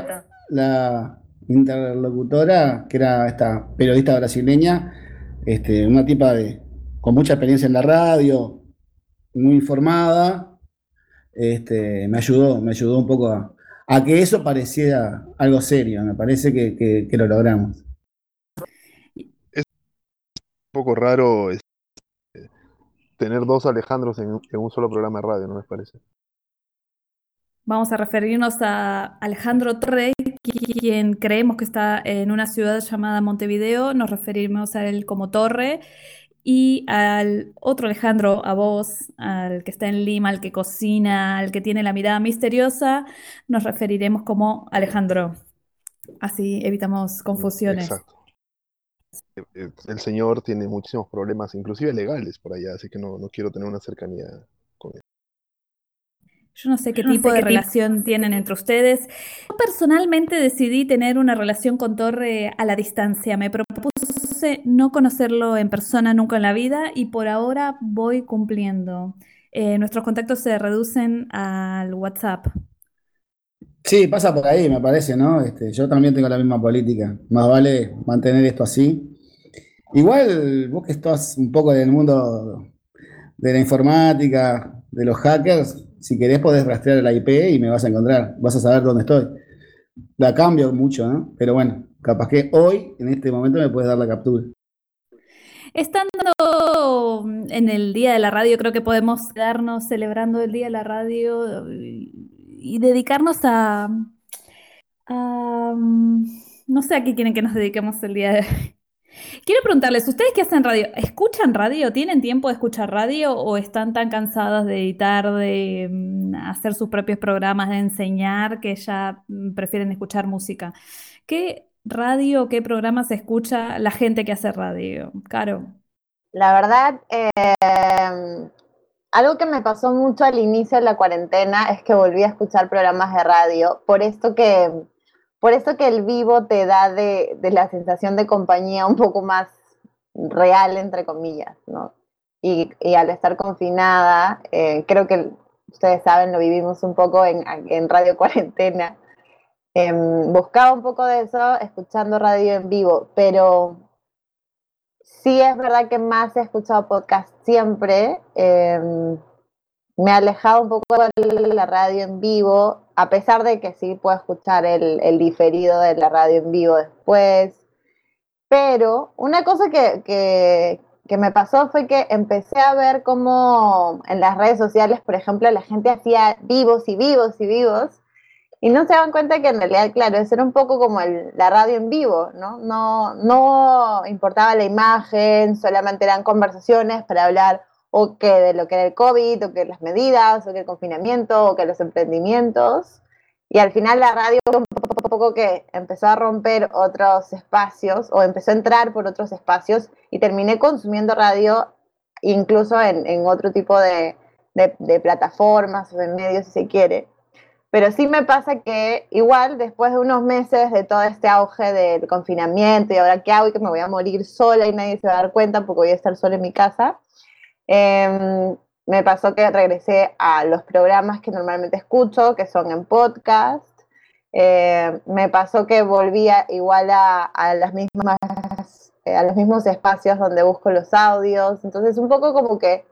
la, interlocutora, que era esta periodista brasileña, este, una tipa de, con mucha experiencia en la radio, muy informada, este, me ayudó, me ayudó un poco a, a que eso pareciera algo serio. Me parece que, lo logramos. Es un poco raro tener dos Alejandros en, un solo programa de radio, ¿no les parece? Vamos a referirnos a Alejandro Torre, quien creemos que está en una ciudad llamada Montevideo. Nos referimos a él como Torre y al otro Alejandro, a vos, al que está en Lima, al que cocina, al que tiene la mirada misteriosa, nos referiremos como Alejandro. Así evitamos confusiones. Exacto. El, el señor tiene muchísimos problemas, inclusive legales por allá, así que no, no quiero tener una cercanía con él. Yo no sé qué tipo de relación tienen entre ustedes. Yo personalmente decidí tener una relación con Torre a la distancia. Me propuse no conocerlo en persona nunca en la vida y por ahora voy cumpliendo. Eh, nuestros contactos se reducen al WhatsApp. Sí, pasa por ahí, me parece, ¿no? Este, yo también tengo la misma política. Más vale mantener esto así. Igual, vos que estás un poco en el mundo de la informática, de los hackers, si querés podés rastrear la IP y me vas a encontrar, vas a saber dónde estoy. La cambio mucho, ¿no? Pero bueno, capaz que hoy, en este momento, me puedes dar la captura. Estando en el Día de la Radio, creo que podemos quedarnos celebrando el Día de la Radio y dedicarnos a, a no sé a qué quieren que nos dediquemos el día de hoy. Quiero preguntarles, ¿ustedes qué hacen radio? ¿Escuchan radio? ¿Tienen tiempo de escuchar radio o están tan cansadas de editar, de mm, hacer sus propios programas, de enseñar, que ya mm, prefieren escuchar música? ¿Qué radio, qué programa se escucha la gente que hace radio? Caro. La verdad, eh, algo que me pasó mucho al inicio de la cuarentena es que volví a escuchar programas de radio, por esto que por eso que el vivo te da de, la sensación de compañía un poco más real, entre comillas, ¿no? Y, al estar confinada, eh, creo que ustedes saben, lo vivimos un poco en, Radio Cuarentena. Em, buscaba un poco de eso escuchando radio en vivo, pero sí es verdad que más he escuchado podcast siempre. Em, me he alejado un poco de la radio en vivo, a pesar de que sí puedo escuchar el, diferido de la radio en vivo después. Pero una cosa que, me pasó fue que empecé a ver cómo en las redes sociales, por ejemplo, la gente hacía vivos y vivos y vivos. Y no se daban cuenta que en realidad, claro, eso era un poco como la radio en vivo, ¿no? ¿no? No importaba la imagen, solamente eran conversaciones para hablar o que de lo que era el COVID, o que las medidas, o que el confinamiento, o que los emprendimientos. Y al final la radio un poco que empezó a romper otros espacios o empezó a entrar por otros espacios y terminé consumiendo radio incluso en, otro tipo de, de, plataformas o de medios si se quiere. Pero sí me pasa que igual después de unos meses de todo este auge del confinamiento y ahora qué hago y que me voy a morir sola y nadie se va a dar cuenta porque voy a estar sola en mi casa, Em, me pasó que regresé a los programas que normalmente escucho, que son en podcast. Em, me pasó que volvía igual a, las mismas, a los mismos espacios donde busco los audios. Entonces, un poco como que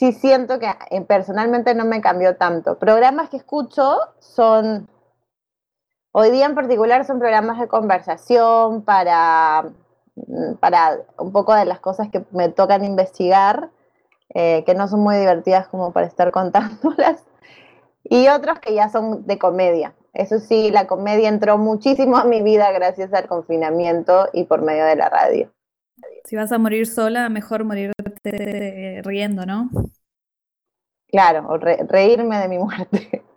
sí siento que eh, personalmente no me cambió tanto. Programas que escucho son, hoy día en particular, son programas de conversación para, para un poco de las cosas que me tocan investigar. Eh, que no son muy divertidas como para estar contándolas, y otros que ya son de comedia. Eso sí, la comedia entró muchísimo a mi vida gracias al confinamiento y por medio de la radio. Si vas a morir sola, mejor morirte riendo, ¿no? Claro, o reírme de mi muerte.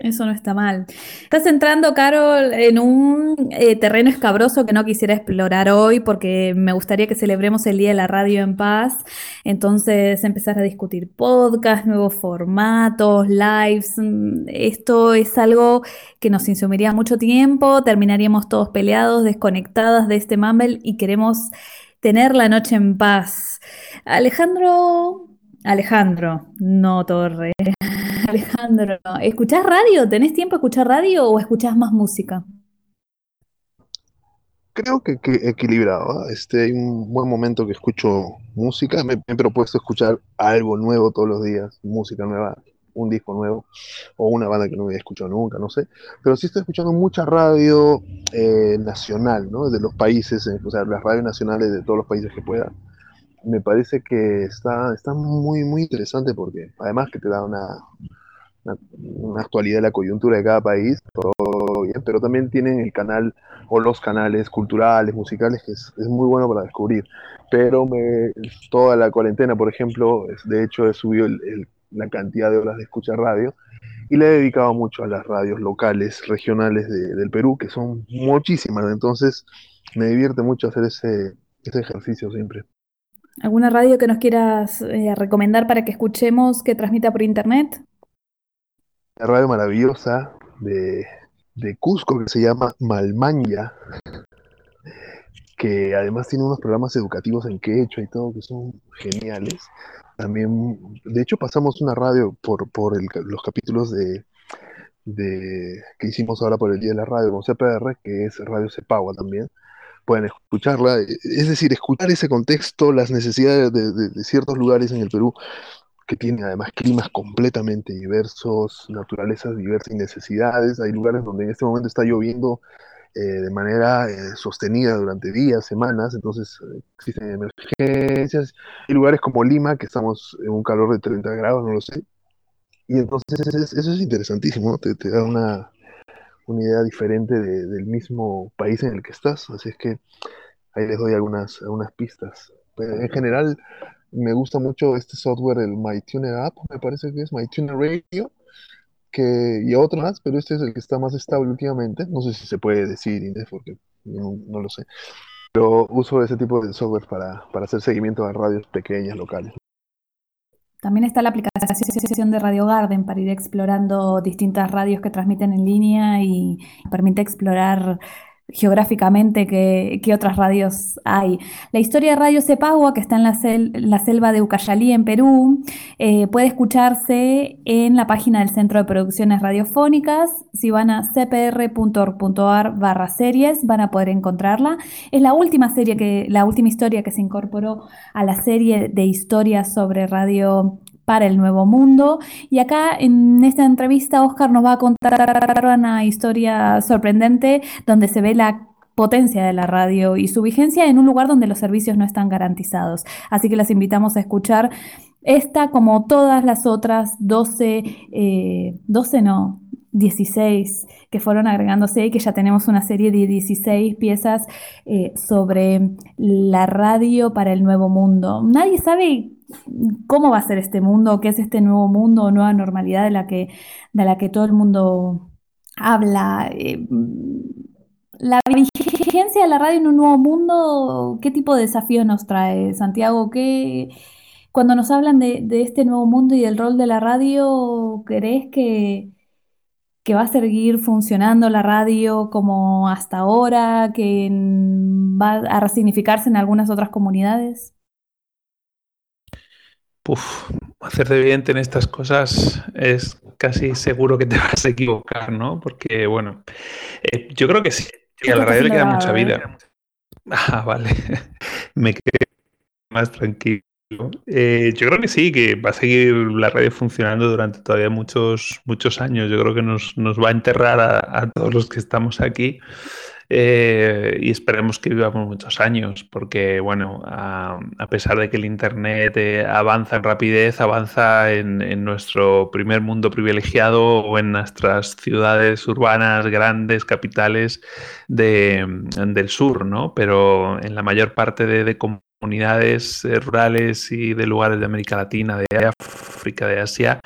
Eso no está mal. Estás entrando, Carol, en un eh, terreno escabroso que no quisiera explorar hoy porque me gustaría que celebremos el Día de la Radio en paz. Entonces, empezar a discutir podcasts, nuevos formatos, lives. Mm, esto es algo que nos insumiría mucho tiempo. Terminaríamos todos peleados, desconectadas de este Mumble y queremos tener la noche en paz. Alejandro, Alejandro, no Torre. Alejandro, ¿escuchás radio? ¿Tenés tiempo de escuchar radio o escuchás más música? Creo que, equilibrado. Este, hay un buen momento que escucho música. Me, he propuesto escuchar algo nuevo todos los días, música nueva, un disco nuevo, o una banda que no había escuchado nunca, no sé. Pero sí estoy escuchando mucha radio eh, nacional, ¿no? De los países, eh, o sea, las radios nacionales de todos los países que pueda. Me parece que está, está muy, muy interesante porque además que te da una, una, actualidad de la coyuntura de cada país, todo bien, pero también tienen el canal o los canales culturales, musicales, que es, muy bueno para descubrir. Pero me, toda la cuarentena, por ejemplo, de hecho he subido el, la cantidad de horas de escucha radio y le he dedicado mucho a las radios locales, regionales del Perú, que son muchísimas, entonces me divierte mucho hacer ese, ese ejercicio siempre. ¿Alguna radio que nos quieras eh, recomendar para que escuchemos que transmita por internet? La radio maravillosa de, de Cusco que se llama Malmanya, que además tiene unos programas educativos en quechua y todo que son geniales. También, de hecho, pasamos una radio por, por los capítulos de, de, que hicimos ahora por el Día de la Radio con CPR, que es Radio Cepagua también. Pueden escucharla, es decir, escuchar ese contexto, las necesidades de, de ciertos lugares en el Perú, que tienen además climas completamente diversos, naturalezas diversas y necesidades. Hay lugares donde en este momento está lloviendo eh, de manera eh, sostenida durante días, semanas, entonces eh, existen emergencias. Hay lugares como Lima, que estamos en un calor de 30 grados, no lo sé. Y entonces eso es interesantísimo, te, da una, idea diferente del mismo país en el que estás. Así es que ahí les doy algunas, algunas pistas. en general, me gusta mucho este software, el MyTuner App, me parece que es MyTuner Radio que, y otro más, pero este es el que está más estable últimamente. No sé si se puede decir, Inés, porque no, lo sé. Pero uso ese tipo de software para, para hacer seguimiento a radios pequeñas, locales. También está la aplicación de Radio Garden para ir explorando distintas radios que transmiten en línea y permite explorar geográficamente qué, otras radios hay. La historia de Radio Cepagua, que está en la, selva de Ucayalí, en Perú, eh, puede escucharse en la página del Centro de Producciones Radiofónicas. Si van a cpr.org.ar barra series, van a poder encontrarla. Es la última serie que, la última historia que se incorporó a la serie de historias sobre radio para el Nuevo Mundo. Y acá en esta entrevista Oscar nos va a contar una historia sorprendente donde se ve la potencia de la radio y su vigencia en un lugar donde los servicios no están garantizados. Así que las invitamos a escuchar esta como todas las otras 12, 12 eh, no, 16 que fueron agregándose y que ya tenemos una serie de 16 piezas eh, sobre la radio para el nuevo mundo. Nadie sabe cómo va a ser este mundo, qué es este nuevo mundo nueva normalidad de la que, de la que todo el mundo habla. Eh, la vigencia de la radio en un nuevo mundo, ¿qué tipo de desafío nos trae, Santiago? ¿Qué, cuando nos hablan de, este nuevo mundo y del rol de la radio, ¿crees que, que va a seguir funcionando la radio como hasta ahora, que va a resignificarse en algunas otras comunidades? Uf, hacerte evidente en estas cosas es casi seguro que te vas a equivocar, ¿no? Porque, bueno, eh, yo creo que sí, a la radio le queda mucha vida. Ah, vale, me quedo más tranquilo. Eh, yo creo que sí, que va a seguir la radio funcionando durante todavía muchos, muchos años. Yo creo que nos, va a enterrar a todos los que estamos aquí. Eh, y esperemos que vivamos muchos años, porque bueno, a, pesar de que el Internet eh, avanza en rapidez, avanza en, nuestro primer mundo privilegiado o en nuestras ciudades urbanas grandes, capitales del sur, ¿no? Pero en la mayor parte de, comunidades eh, rurales y de lugares de América Latina, de África, de Asia,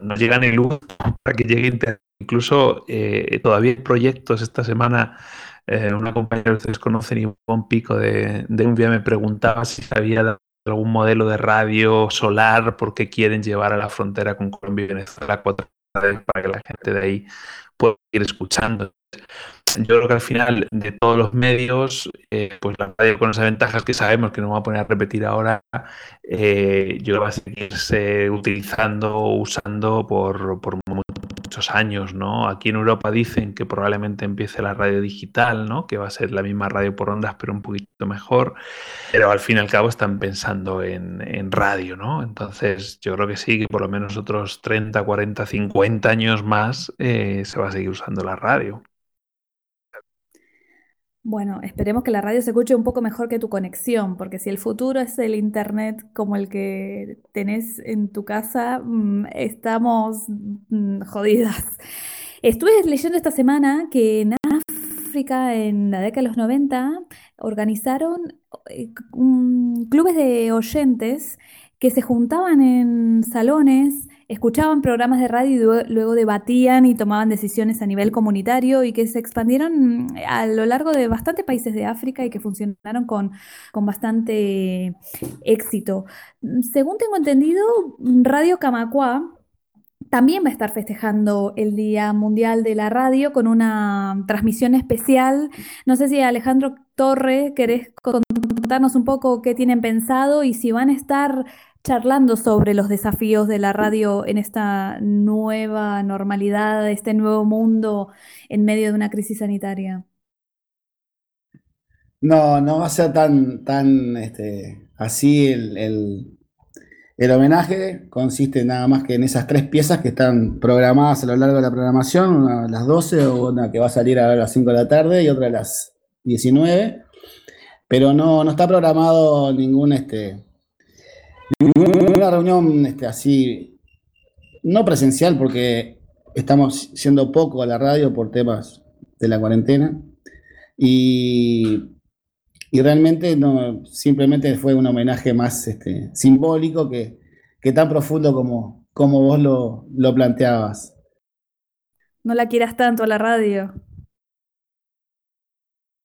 no llegan ni luz para que llegue Internet Incluso eh, todavía hay proyectos esta semana. Eh, una compañera que ustedes conocen, Ivonne Pico de, de día me preguntaba si sabía algún modelo de radio solar porque quieren llevar a la frontera con Colombia y Venezuela cuatro para que la gente de ahí pueda ir escuchando. Yo creo que al final de todos los medios, eh, pues la radio con esas ventajas que sabemos que no vamos a poner a repetir ahora, yo creo que va a seguirse utilizando, usando por, por muchos años, ¿no? Aquí en Europa dicen que probablemente empiece la radio digital, ¿no? Que va a ser la misma radio por ondas, pero un poquito mejor. Pero al fin y al cabo están pensando en, radio, ¿no? Entonces yo creo que sí, que por lo menos otros 30, 40, 50 años más eh, se va a seguir usando la radio. Bueno, esperemos que la radio se escuche un poco mejor que tu conexión, porque si el futuro es el internet como el que tenés en tu casa, mm, estamos mm, jodidas. Estuve leyendo esta semana que en África, en la década de los 90, organizaron eh, clubes de oyentes que se juntaban en salones, escuchaban programas de radio y luego debatían y tomaban decisiones a nivel comunitario y que se expandieron a lo largo de bastantes países de África y que funcionaron con, con bastante éxito. Según tengo entendido, Radio Camacua también va a estar festejando el Día Mundial de la Radio con una transmisión especial. No sé si Alejandro Torre, querés contarnos un poco qué tienen pensado y si van a estar charlando sobre los desafíos de la radio en esta nueva normalidad, este nuevo mundo en medio de una crisis sanitaria. No, no va a ser tan, tan este, así el el homenaje consiste nada más que en esas tres piezas que están programadas a lo largo de la programación, una a las 12, una que va a salir a las 5 de la tarde y otra a las 19. Pero no, no está programado ningún este, ninguna reunión este, así, no presencial, porque estamos yendo poco a la radio por temas de la cuarentena. Y y realmente no, simplemente fue un homenaje más este, simbólico que, tan profundo como, como vos lo, lo planteabas. No la quieras tanto a la radio.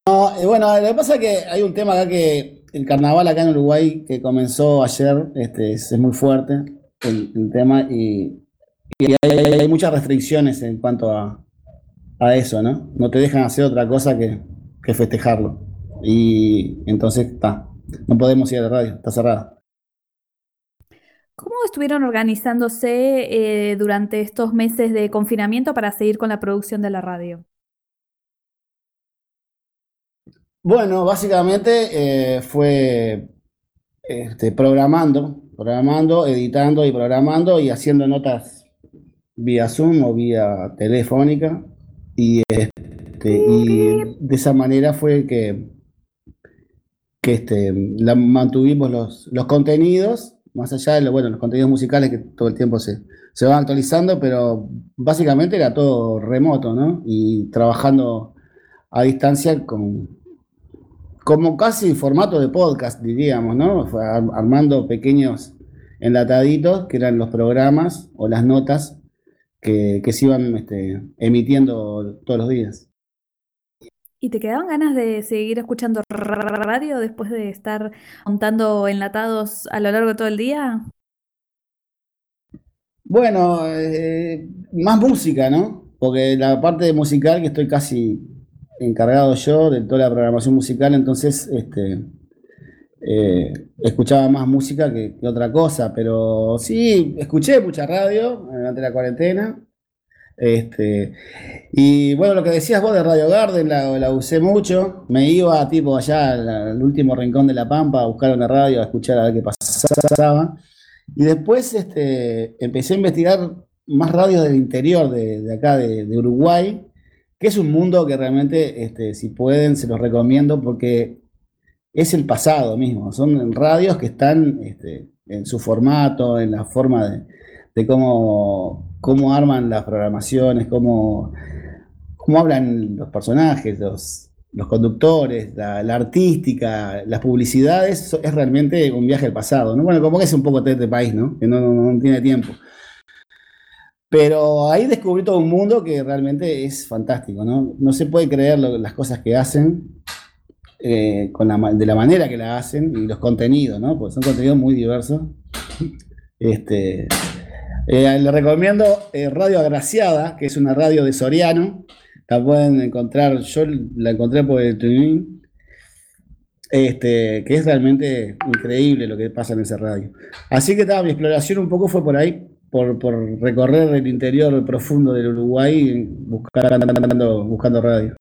No, eh, bueno, lo que pasa es que hay un tema acá que el carnaval acá en Uruguay que comenzó ayer este, es, muy fuerte el, tema y, hay, muchas restricciones en cuanto a, a, eso, ¿no? No te dejan hacer otra cosa que, que festejarlo. Y entonces está, no podemos ir a la radio, está cerrada. ¿Cómo estuvieron organizándose eh, durante estos meses de confinamiento para seguir con la producción de la radio? Bueno, básicamente eh, fue este, programando, programando, editando y programando y haciendo notas vía Zoom o vía telefónica. Y, este, y de esa manera fue que que este, la, mantuvimos los, los, contenidos, más allá de bueno, los contenidos musicales que todo el tiempo se, se van actualizando, pero básicamente era todo remoto, ¿no? Y trabajando a distancia con, como casi formato de podcast, diríamos, ¿no? armando pequeños enlataditos que eran los programas o las notas que, que se iban este, emitiendo todos los días. ¿Y te quedaban ganas de seguir escuchando radio después de estar montando enlatados a lo largo de todo el día? Bueno, eh, más música, ¿no? Porque la parte musical que estoy casi encargado yo de toda la programación musical, entonces este, eh, escuchaba más música que, otra cosa, pero sí, escuché mucha radio durante la cuarentena. Este, y bueno, lo que decías vos de Radio Garden, la, usé mucho. Me iba tipo allá al, último rincón de La Pampa a buscar una radio, a escuchar a ver qué pasaba. Y después este, empecé a investigar más radios del interior de, acá, de, Uruguay, que es un mundo que realmente, este, si pueden, se los recomiendo porque es el pasado mismo. Son radios que están este, en su formato, en la forma de, cómo cómo arman las programaciones, cómo, cómo hablan los personajes, los, los conductores, la, artística, las publicidades, es realmente un viaje al pasado. ¿no? Bueno, como que es un poco de este país, ¿no? Que no, tiene tiempo. Pero ahí descubrí todo un mundo que realmente es fantástico, ¿no? No se puede creer las cosas que hacen eh, con de la manera que la hacen y los contenidos, ¿no? Porque son contenidos muy diversos. Este, eh, le recomiendo eh, Radio Agraciada, que es una radio de Soriano. La pueden encontrar, yo la encontré por el tuning, este, que es realmente increíble lo que pasa en esa radio. Así que mi exploración un poco fue por ahí, por, recorrer el interior profundo del Uruguay buscando, buscando radio.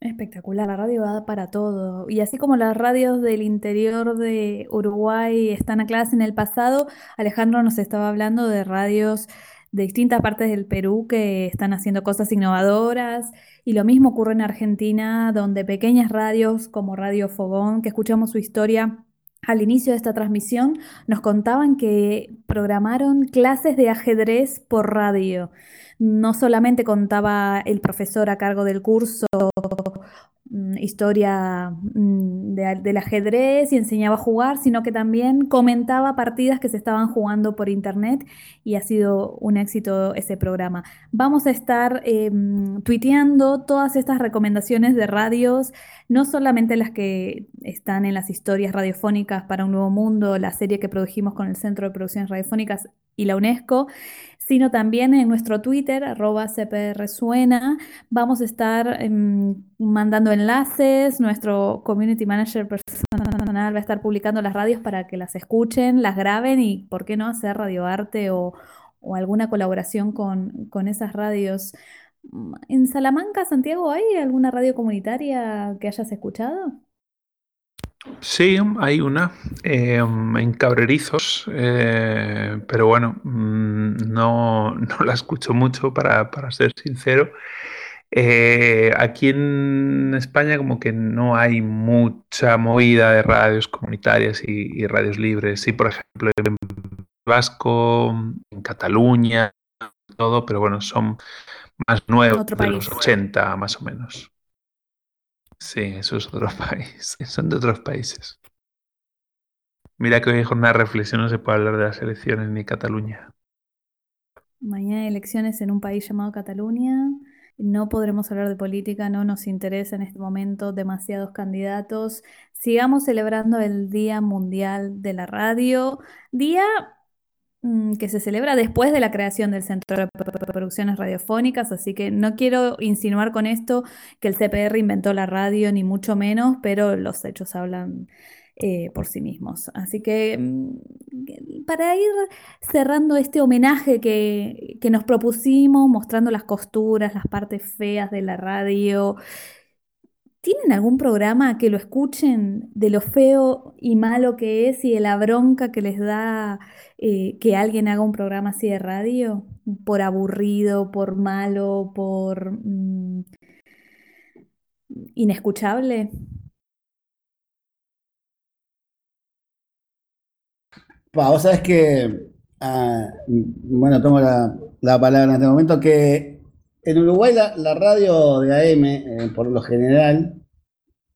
Espectacular, la radio va para todo. Y así como las radios del interior de Uruguay están ancladas en el pasado, Alejandro nos estaba hablando de radios de distintas partes del Perú que están haciendo cosas innovadoras. Y lo mismo ocurre en Argentina, donde pequeñas radios como Radio Fogón, que escuchamos su historia al inicio de esta transmisión, nos contaban que programaron clases de ajedrez por radio. No solamente contaba el profesor a cargo del curso historia mm, del ajedrez y enseñaba a jugar, sino que también comentaba partidas que se estaban jugando por internet y ha sido un éxito ese programa. Vamos a estar em, tuiteando todas estas recomendaciones de radios, no solamente las que están en las historias radiofónicas para un nuevo mundo, la serie que produjimos con el Centro de Producciones Radiofónicas y la UNESCO, sino también en nuestro Twitter, arroba cprsuena, vamos a estar em, mandando enlaces, nuestro community manager personal va a estar publicando las radios para que las escuchen, las graben y, ¿por qué no hacer radioarte o, o alguna colaboración con, con esas radios? ¿En Salamanca, Santiago, hay alguna radio comunitaria que hayas escuchado? Sí, hay una eh, en Cabrerizos, eh, pero bueno, mm, no, no, la escucho mucho para, para ser sincero. Eh, aquí en España como que no hay mucha movida de radios comunitarias y, y radios libres. Sí, por ejemplo, en Vasco, en Cataluña, todo, pero bueno, son más nuevos, de los 80 más o menos. Sí, eso es otro país. Son de otros países. Mira que hoy en jornada de reflexión no se puede hablar de las elecciones ni Cataluña. Mañana hay elecciones en un país llamado Cataluña. No podremos hablar de política, no nos interesa en este momento demasiados candidatos. Sigamos celebrando el Día Mundial de la Radio, día que se celebra después de la creación del Centro de Producciones Radiofónicas, así que no quiero insinuar con esto que el CPR inventó la radio, ni mucho menos, pero los hechos hablan eh, por sí mismos. Así que mm, para ir cerrando este homenaje que, que nos propusimos, mostrando las costuras, las partes feas de la radio, ¿Tienen algún programa que lo escuchen de lo feo y malo que es y de la bronca que les da eh, que alguien haga un programa así de radio? Por aburrido, por malo, por mm, inescuchable. vos sabés que, ah, bueno, tomo la, palabra en este momento, que en Uruguay la, radio de AM, eh, por lo general,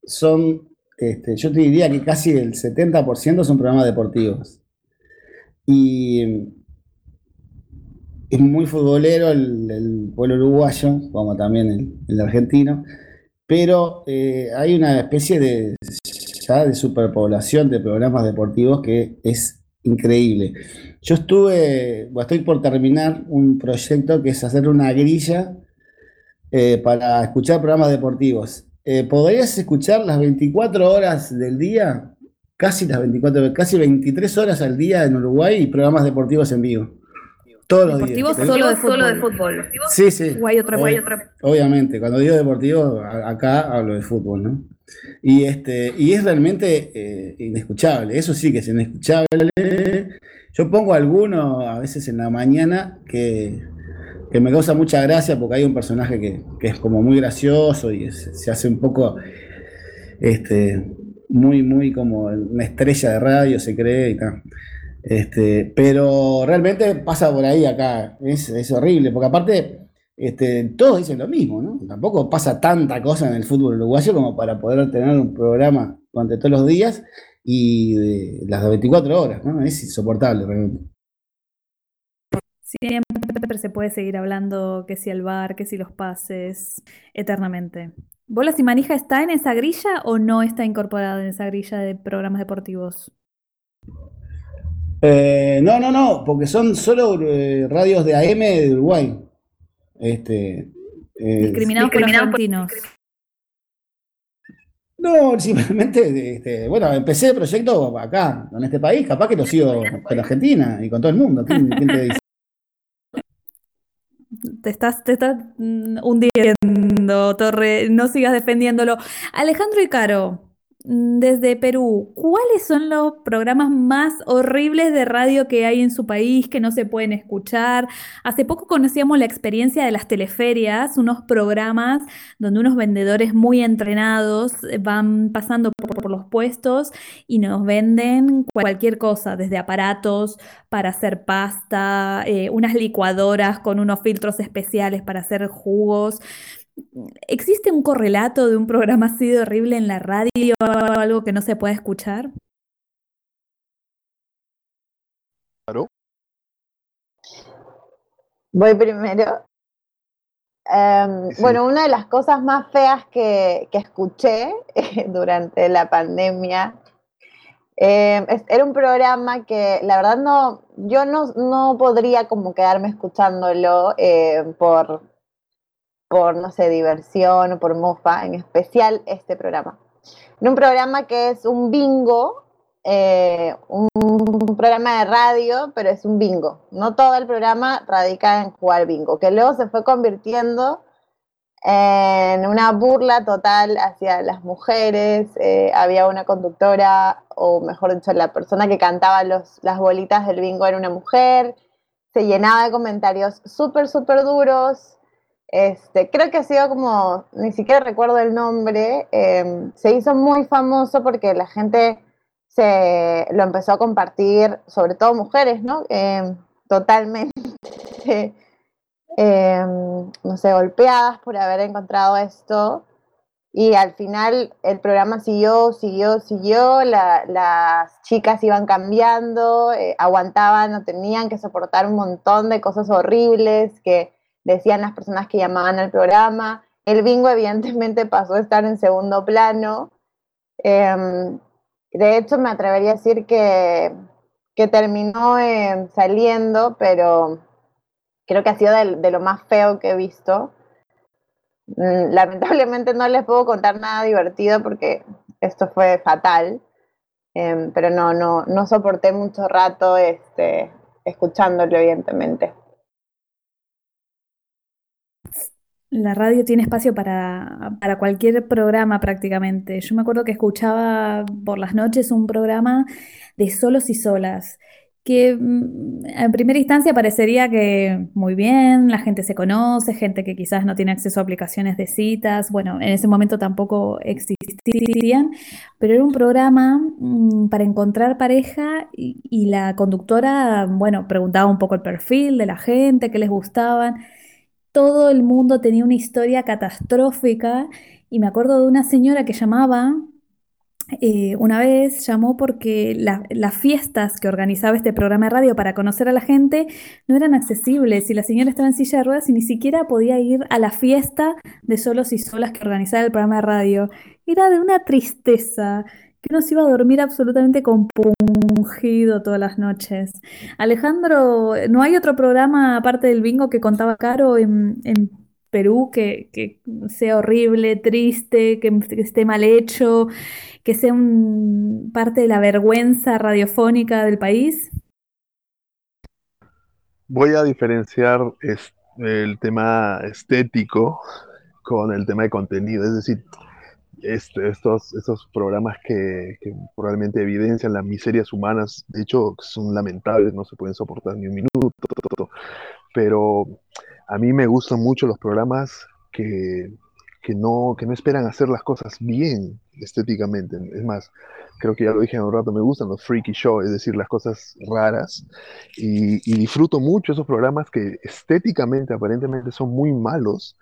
son, este, yo te diría que casi el 70% son programas deportivos. Y es muy futbolero el, pueblo uruguayo, como también el, argentino, pero eh, hay una especie de, ya de superpoblación de programas deportivos que es increíble. Yo estuve, estoy por terminar un proyecto que es hacer una grilla eh, para escuchar programas deportivos. Eh, ¿Podrías escuchar las 24 horas del día? Casi las 24, casi 23 horas al día en Uruguay y programas deportivos en vivo. Todos los días. Solo de, solo de fútbol. Sí, sí. otro, otro. Obviamente, cuando digo deportivo, acá hablo de fútbol, ¿no? Y, este, y es realmente eh, inescuchable, eso sí que es inescuchable. Yo pongo alguno a veces en la mañana que, me causa mucha gracia porque hay un personaje que, es como muy gracioso y se hace un poco este, muy, muy como una estrella de radio, se cree y tal. Este, pero realmente pasa por ahí acá, es, es horrible, porque aparte este, todos dicen lo mismo, ¿no? Tampoco pasa tanta cosa en el fútbol uruguayo como para poder tener un programa durante todos los días y de las 24 horas, ¿no? Es insoportable realmente. Siempre se puede seguir hablando que si el bar, que si los pases, eternamente. ¿Bolas y Manija está en esa grilla o no está incorporada en esa grilla de programas deportivos? Eh, no, no, no, porque son solo eh, radios de AM de Uruguay. Este, eh, discriminados, por argentinos. No, simplemente, este, bueno, empecé el proyecto acá, en este país, capaz que lo sigo con Argentina y con todo el mundo. ¿Quién, te dice? Te estás, te estás mm, hundiendo, Torre, no sigas defendiéndolo. Alejandro y Caro, Mm, desde Perú, ¿cuáles son los programas más horribles de radio que hay en su país que no se pueden escuchar? Hace poco conocíamos la experiencia de las teleferias, unos programas donde unos vendedores muy entrenados eh, van pasando por, los puestos y nos venden cualquier cosa, desde aparatos para hacer pasta, eh, unas licuadoras con unos filtros especiales para hacer jugos. ¿Existe un correlato de un programa así de horrible en la radio o algo que no se pueda escuchar? Claro. Voy primero. Em, Sí. Bueno, una de las cosas más feas que, que escuché durante la pandemia em, es- era un programa que la verdad no, yo no, no podría como quedarme escuchándolo em, por, por, no sé, diversión o por mofa, en especial este programa. En un programa que es un bingo, eh, un, programa de radio, pero es un bingo. No todo el programa radica en jugar bingo, que luego se fue convirtiendo en una burla total hacia las mujeres. eh, había una conductora, o mejor dicho, la persona que cantaba los, las bolitas del bingo era una mujer. Se llenaba de comentarios súper, súper duros. Este, creo que ha sido como, ni siquiera recuerdo el nombre, eh, se hizo muy famoso porque la gente se lo empezó a compartir, sobre todo mujeres, ¿no? Eh, totalmente, eh, no sé, golpeadas por haber encontrado esto. Y al final el programa siguió, siguió, siguió, la- las chicas iban cambiando, eh, aguantaban o tenían que soportar un montón de cosas horribles que decían las personas que llamaban al programa. El bingo evidentemente pasó a estar en segundo plano. Em, de hecho, me atrevería a decir que, que terminó em, saliendo, pero creo que ha sido de, lo más feo que he visto. Mm, Lamentablemente no les puedo contar nada divertido porque esto fue fatal, em, pero no, no, no soporté mucho rato este, escuchándolo, evidentemente. La radio tiene espacio para, para cualquier programa prácticamente. Yo me acuerdo que escuchaba por las noches un programa de solos y solas, que mm, en primera instancia parecería que muy bien, la gente se conoce, gente que quizás no tiene acceso a aplicaciones de citas, bueno, en ese momento tampoco existían, pero era un programa mm, para encontrar pareja y, la conductora, bueno, preguntaba un poco el perfil de la gente, qué les gustaban todo el mundo tenía una historia catastrófica y me acuerdo de una señora que llamaba, eh, una vez llamó porque la- las fiestas que organizaba este programa de radio para conocer a la gente no eran accesibles y la señora estaba en silla de ruedas y ni siquiera podía ir a la fiesta de solos y solas que organizaba el programa de radio. Era de una tristeza que uno se iba a dormir absolutamente compungido todas las noches. Alejandro, ¿no hay otro programa aparte del bingo que contaba Caro en, Perú que, sea horrible, triste, que, esté mal hecho, que sea un, parte de la vergüenza radiofónica del país? Voy a diferenciar el tema estético con el tema de contenido. Es decir, este- estos, estos programas que, que probablemente evidencian las miserias humanas, de hecho, son lamentables, no se pueden soportar ni un minuto. Pero a mí me gustan mucho los programas que, que no, que no esperan hacer las cosas bien estéticamente. Es más, creo que ya lo dije en un rato, me gustan los freaky show, es decir, las cosas raras. Y, y disfruto mucho esos programas que estéticamente, aparentemente, son muy malos.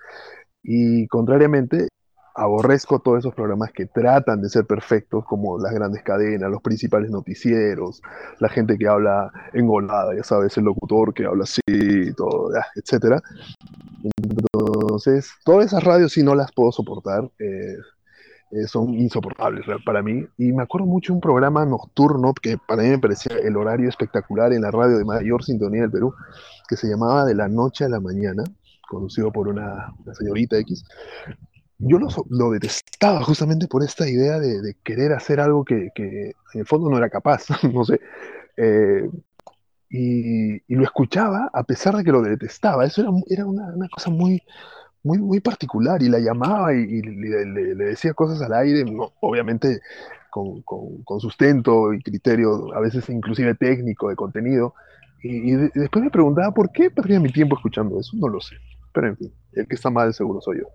Y contrariamente, aborrezco todos esos programas que tratan de ser perfectos, como las grandes cadenas, los principales noticieros, la gente que habla engolada, ya sabes, el locutor que habla así, todo, etcétera. Entonces, todas esas radios sí no las puedo soportar. eh, eh, son insoportables para mí. Y me acuerdo mucho de un programa nocturno que para mí me parecía el horario espectacular en la radio de mayor sintonía del Perú, que se llamaba De la Noche a la Mañana, conducido por una, una señorita X. Yo lo, lo detestaba justamente por esta idea de, de querer hacer algo que, que en el fondo no era capaz, no sé. Eh, y, y lo escuchaba a pesar de que lo detestaba. Eso era, era una, una cosa muy, muy, muy particular. Y la llamaba y, y le, le- le decía cosas al aire, no, obviamente con, con- con sustento y criterio, a veces inclusive técnico de contenido. Y, y de- después me preguntaba por qué perdía mi tiempo escuchando eso. No lo sé. Pero en fin, el que está mal seguro soy yo.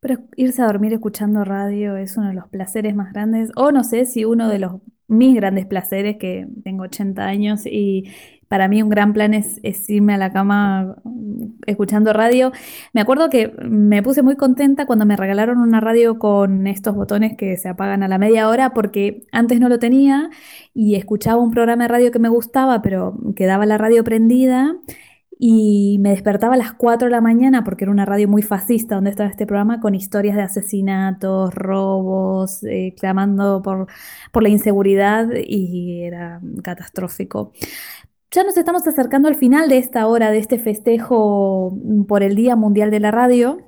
Pero irse a dormir escuchando radio es uno de los placeres más grandes, o no sé si uno de los mis grandes placeres, que tengo 80 años y para mí un gran plan es, es irme a la cama mm, escuchando radio. Me acuerdo que me puse muy contenta cuando me regalaron una radio con estos botones que se apagan a la media hora porque antes no lo tenía y escuchaba un programa de radio que me gustaba, pero quedaba la radio prendida y me despertaba a las 4 de la mañana porque era una radio muy fascista donde estaba este programa con historias de asesinatos, robos, eh, clamando por, por la inseguridad y era catastrófico. Ya nos estamos acercando al final de esta hora, de este festejo por el Día Mundial de la Radio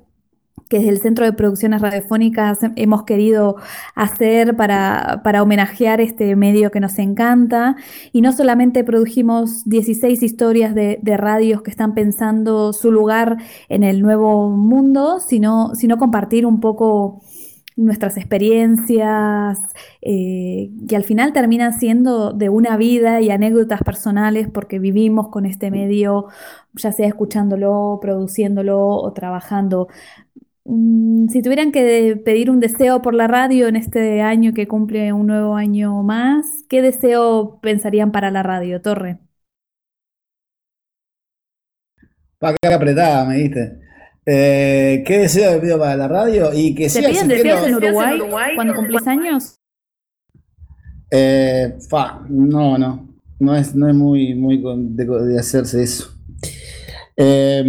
que desde el Centro de Producciones Radiofónicas hemos querido hacer para, homenajear este medio que nos encanta. Y no solamente produjimos 16 historias de, radios que están pensando su lugar en el nuevo mundo, sino, sino compartir un poco nuestras experiencias, eh, que al final terminan siendo de una vida y anécdotas personales porque vivimos con este medio, ya sea escuchándolo, produciéndolo o trabajando. Mm, si tuvieran que pedir un deseo por la radio en este año que cumple un nuevo año más, ¿qué deseo pensarían para la radio, Torre? Pa' que apretada, me diste. Eh, ¿Qué deseo pido para la radio? Y que ¿Te piden deseos en Uruguay, cuando cumplís años? Eh, fa, no, no. No es, no es muy, muy de, hacerse eso. Eh,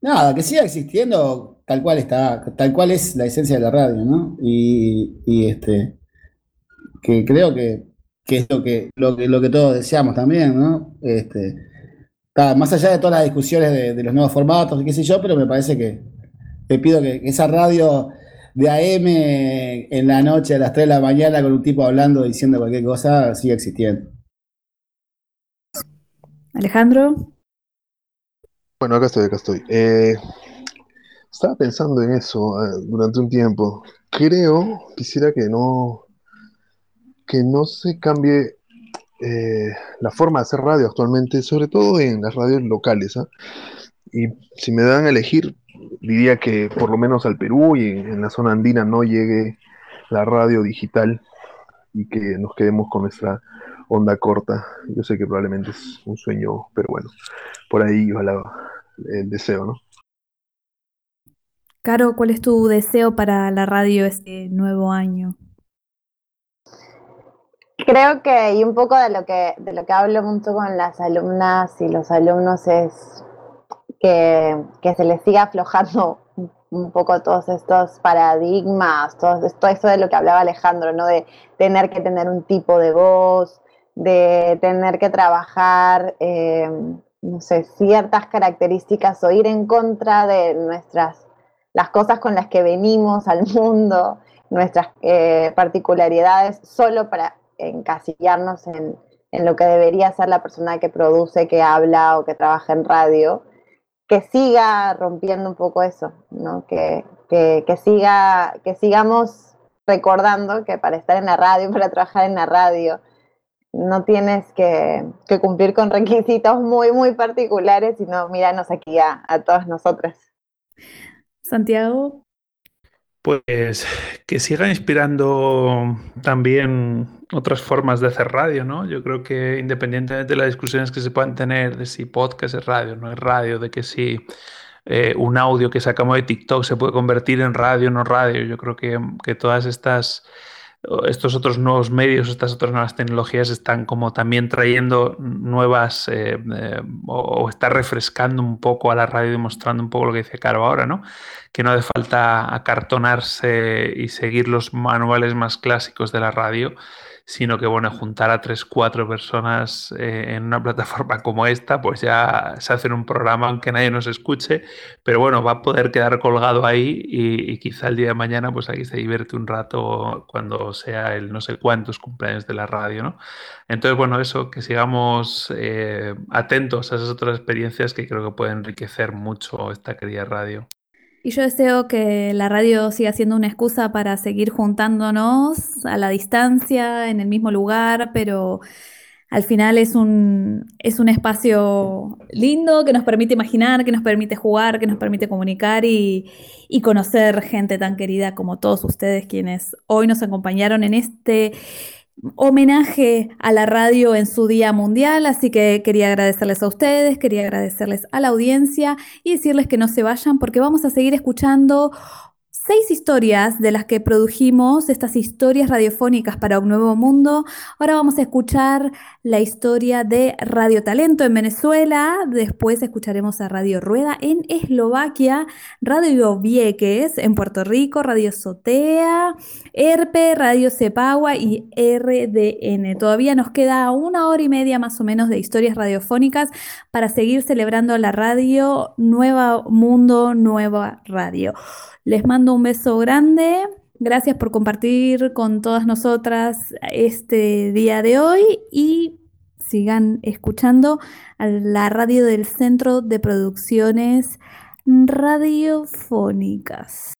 nada, que siga existiendo tal cual está, tal cual es la esencia de la radio, ¿no? Y, este, que creo que, es lo que, lo que, lo que todos deseamos también, ¿no? Este, más allá de todas las discusiones de, los nuevos formatos y qué sé yo, pero me parece que te pido que esa radio de AM en la noche a las 3 de la mañana con un tipo hablando, diciendo cualquier cosa, siga existiendo. Alejandro. Bueno, acá estoy, acá estoy. Eh, estaba pensando en eso eh, durante un tiempo. Creo, quisiera que no, que no se cambie eh, la forma de hacer radio actualmente, sobre todo en las radios locales. ¿ah? Y si me dan a elegir, diría que por lo menos al Perú y en, la zona andina no llegue la radio digital y que nos quedemos con nuestra onda corta. Yo sé que probablemente es un sueño, pero bueno, por ahí ojalá el deseo, ¿no? Caro, ¿cuál es tu deseo para la radio este nuevo año? Creo que, y un poco de lo que, de lo que hablo mucho con las alumnas y los alumnos es que, se les siga aflojando un poco todos estos paradigmas, todo, esto de lo que hablaba Alejandro, ¿no? De tener que tener un tipo de voz, de tener que trabajar, eh, no sé, ciertas características o ir en contra de nuestras las cosas con las que venimos al mundo, nuestras eh, particularidades, solo para encasillarnos en, lo que debería ser la persona que produce, que habla o que trabaja en radio, que siga rompiendo un poco eso, ¿no? que, siga, que sigamos recordando que para estar en la radio, para trabajar en la radio, no tienes que, cumplir con requisitos muy, muy particulares, sino míranos aquí a, a todas nosotras. Santiago. Pues que siga inspirando también otras formas de hacer radio, ¿no? Yo creo que independientemente de las discusiones que se puedan tener de si podcast es radio, no es radio, de que si eh, un audio que sacamos de TikTok se puede convertir en radio, no radio, yo creo que, que todas estas estos otros nuevos medios, estas otras nuevas tecnologías están como también trayendo nuevas eh, eh, o, está refrescando un poco a la radio, demostrando un poco lo que dice Caro ahora, ¿no? Que no hace falta acartonarse y seguir los manuales más clásicos de la radio, sino que bueno, juntar a tres, cuatro personas eh, en una plataforma como esta, pues ya se hace un programa aunque nadie nos escuche, pero bueno, va a poder quedar colgado ahí y, quizá el día de mañana pues aquí se divierte un rato cuando sea el no sé cuántos cumpleaños de la radio, ¿no? Entonces, bueno, eso, que sigamos eh, atentos a esas otras experiencias que creo que pueden enriquecer mucho esta querida radio. Y yo deseo que la radio siga siendo una excusa para seguir juntándonos a la distancia, en el mismo lugar, pero al final es un, es un espacio lindo que nos permite imaginar, que nos permite jugar, que nos permite comunicar y, y conocer gente tan querida como todos ustedes quienes hoy nos acompañaron en este homenaje a la radio en su Día Mundial, así que quería agradecerles a ustedes, quería agradecerles a la audiencia y decirles que no se vayan porque vamos a seguir escuchando seis historias de las que produjimos, estas historias radiofónicas para un nuevo mundo. Ahora vamos a escuchar la historia de Radio Talento en Venezuela, después escucharemos a Radio Rueda en Eslovaquia, Radio Vieques en Puerto Rico, Radio Sotea, ERPE, Radio Cepagua y RDN. Todavía nos queda una hora y media más o menos de historias radiofónicas para seguir celebrando la radio Nueva Mundo, Nueva Radio. Les mando un beso grande. Gracias por compartir con todas nosotras este día de hoy y sigan escuchando a la radio del Centro de Producciones Radiofónicas.